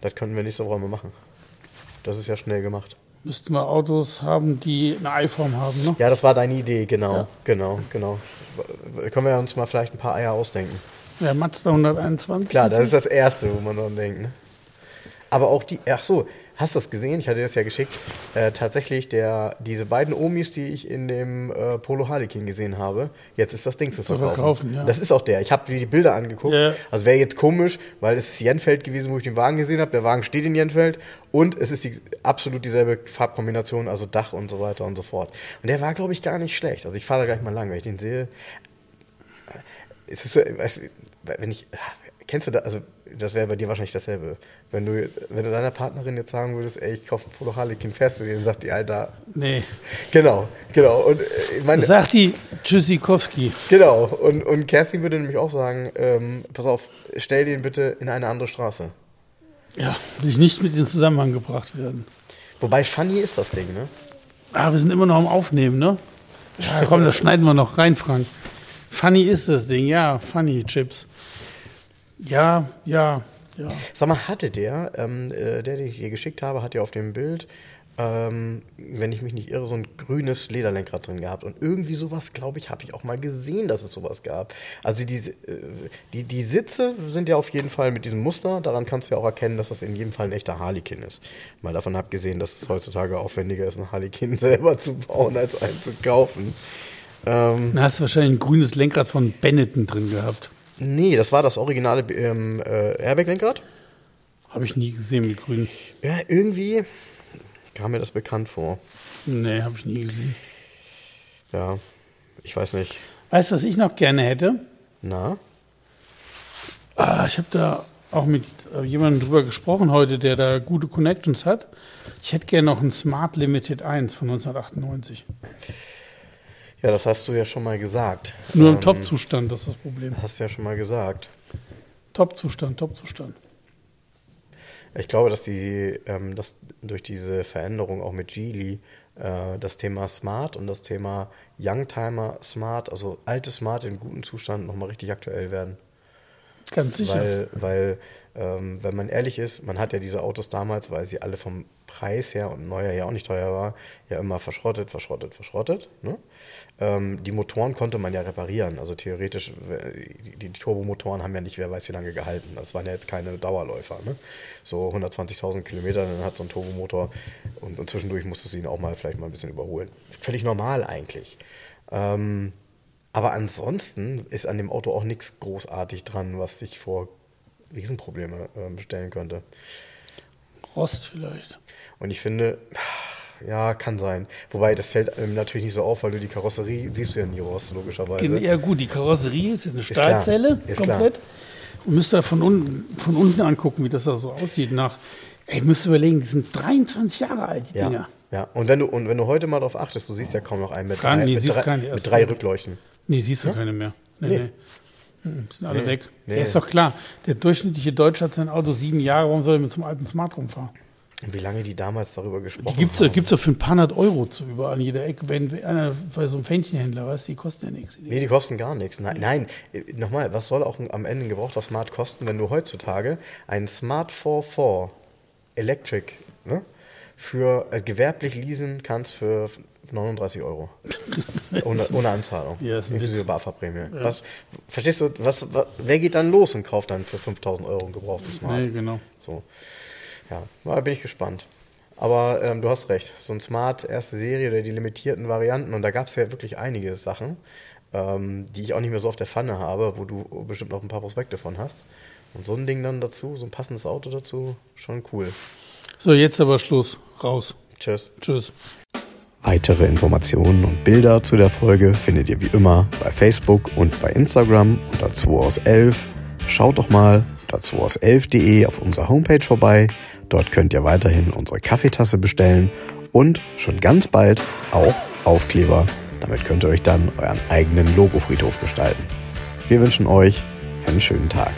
Das könnten wir nächste Woche mal machen. Das ist ja schnell gemacht. Müssten wir Autos haben, die eine Eiform haben, ne? Ja, das war deine Idee, genau, Ja. genau, genau. Können wir uns mal vielleicht ein paar Eier ausdenken. Ja, Mazda 121. Klar, das ist das Erste, wo man dran denkt. Ne? Aber auch die, ach so, hast du das gesehen? Ich hatte dir das ja geschickt. Äh, tatsächlich, der, diese beiden Omis, die ich in dem äh, Polo Harlequin gesehen habe, jetzt ist das Ding zu verkaufen. verkaufen ja. Das ist auch der. Ich habe mir die Bilder angeguckt. Ja. Also wäre jetzt komisch, weil es ist Jenfeld gewesen, wo ich den Wagen gesehen habe. Der Wagen steht in Jenfeld und es ist die, absolut dieselbe Farbkombination, also Dach und so weiter und so fort. Und der war, glaube ich, gar nicht schlecht. Also ich fahre da gleich mal lang, wenn ich den sehe. Es ist, weißt, wenn ich, kennst du da, also das wäre bei dir wahrscheinlich dasselbe. Wenn du, wenn du deiner Partnerin jetzt sagen würdest, ey, ich kaufe ein Polo Harlequin, fährst du den, sagt die, Alter. Nee. Genau, genau. Und, äh, ich meine, sagt die Tschüssikowski. Genau. Und, und Kerstin würde nämlich auch sagen, ähm, pass auf, stell den bitte in eine andere Straße. Ja, will ich nicht mit in Zusammenhang gebracht werden. Wobei funny ist das Ding, ne? Ah, wir sind immer noch am Aufnehmen, ne? Ja, komm, das schneiden wir noch rein, Frank. Funny ist das Ding, ja, funny Chips. Ja, ja, ja. Sag mal, hatte der, ähm, äh, der, den ich dir geschickt habe, hat ja auf dem Bild, ähm, wenn ich mich nicht irre, so ein grünes Lederlenkrad drin gehabt. Und irgendwie sowas, glaube ich, habe ich auch mal gesehen, dass es sowas gab. Also die, äh, die, die Sitze sind ja auf jeden Fall mit diesem Muster. Daran kannst du ja auch erkennen, dass das in jedem Fall ein echter Harlequin ist. Mal davon abgesehen, dass es heutzutage aufwendiger ist, ein Harlequin *laughs* selber zu bauen, als einen zu kaufen. Ähm, da hast du wahrscheinlich ein grünes Lenkrad von Benetton drin gehabt. Nee, das war das originale ähm, äh, Airbag-Lenkrad. Habe ich nie gesehen mit grün. Ja, irgendwie kam mir das bekannt vor. Nee, habe ich nie gesehen. Ja, ich weiß nicht. Weißt du, was ich noch gerne hätte? Na? Ah, ich habe da auch mit äh, jemandem drüber gesprochen heute, der da gute Connections hat. Ich hätte gerne noch einen Smart Limited 1 von 1998. Ja, das hast du ja schon mal gesagt. Nur im ähm, Top-Zustand, das ist das Problem. Hast du ja schon mal gesagt. Top-Zustand, Top-Zustand. Ich glaube, dass die, ähm, dass durch diese Veränderung auch mit Geely äh, das Thema Smart und das Thema Youngtimer Smart, also alte Smart in gutem Zustand, nochmal richtig aktuell werden. Ganz sicher. Weil, weil ähm, wenn man ehrlich ist, man hat ja diese Autos damals, weil sie alle vom Preis her und neuer ja auch nicht teuer war, ja immer verschrottet, verschrottet, verschrottet. Ne? Ähm, die Motoren konnte man ja reparieren. Also theoretisch, die, die, Turbomotoren haben ja nicht, wer weiß wie lange gehalten. Das waren ja jetzt keine Dauerläufer. Ne? So 120.000 Kilometer, dann hat so ein Turbomotor und, und zwischendurch musstest du ihn auch mal vielleicht mal ein bisschen überholen. Völlig normal eigentlich. Ähm, aber ansonsten ist an dem Auto auch nichts großartig dran, was sich vor Riesenprobleme äh, stellen könnte. Rost vielleicht. Und ich finde, ja, kann sein. Wobei, das fällt ähm, natürlich nicht so auf, weil du die Karosserie siehst du ja nie Rost, logischerweise. Ja, gut, die Karosserie ist eine Stahlzelle ist komplett. Klar. Und müsst ihr von unten, von unten angucken, wie das da so aussieht. Nach, ey, müsst ihr überlegen, die sind 23 Jahre alt, die ja. Dinger. Ja, und wenn, du, und wenn du heute mal drauf achtest, du siehst ja kaum noch einen mit, drei, nee, mit, drei, mit drei Rückleuchten. Nee, siehst du ja? keine mehr. Nee, nee. nee. Hm, sind alle weg. Ja, ist doch klar. Der durchschnittliche Deutsche hat sein Auto sieben Jahre. Warum soll er mit zum alten Smart rumfahren? Wie lange die damals darüber gesprochen die gibt's, haben. Gibt es doch für ein paar hundert Euro zu überall an jeder Ecke. Wenn einer bei so einem Fähnchenhändler, weißt die kosten ja nichts. Nee, die kosten gar nichts. Nein, nein. nochmal, was soll auch am Ende ein gebrauchter Smart kosten, wenn du heutzutage einen Smart 4.4 Electric ne, für äh, gewerblich leasen kannst für 39 Euro. *laughs* ohne, ohne Anzahlung. Ja, ist inklusive BAFA-Prämie. Ja. verstehst du, was, was, wer geht dann los und kauft dann für 5000 Euro ein gebrauchtes Smart? Nee, genau. So. Ja, da bin ich gespannt. Aber ähm, du hast recht, so ein Smart erste Serie oder die limitierten Varianten, und da gab es ja wirklich einige Sachen, ähm, die ich auch nicht mehr so auf der Pfanne habe, wo du bestimmt noch ein paar Prospekte von hast. Und so ein Ding dann dazu, so ein passendes Auto dazu, schon cool. So, jetzt aber Schluss. Raus. Tschüss. Tschüss. Weitere Informationen und Bilder zu der Folge findet ihr wie immer bei Facebook und bei Instagram unter 2 aus 11. Schaut doch mal unter 2 aus 11.de auf unserer Homepage vorbei Dort könnt ihr weiterhin unsere Kaffeetasse bestellen und schon ganz bald auch Aufkleber. Damit könnt ihr euch dann euren eigenen Logofriedhof gestalten. Wir wünschen euch einen schönen Tag.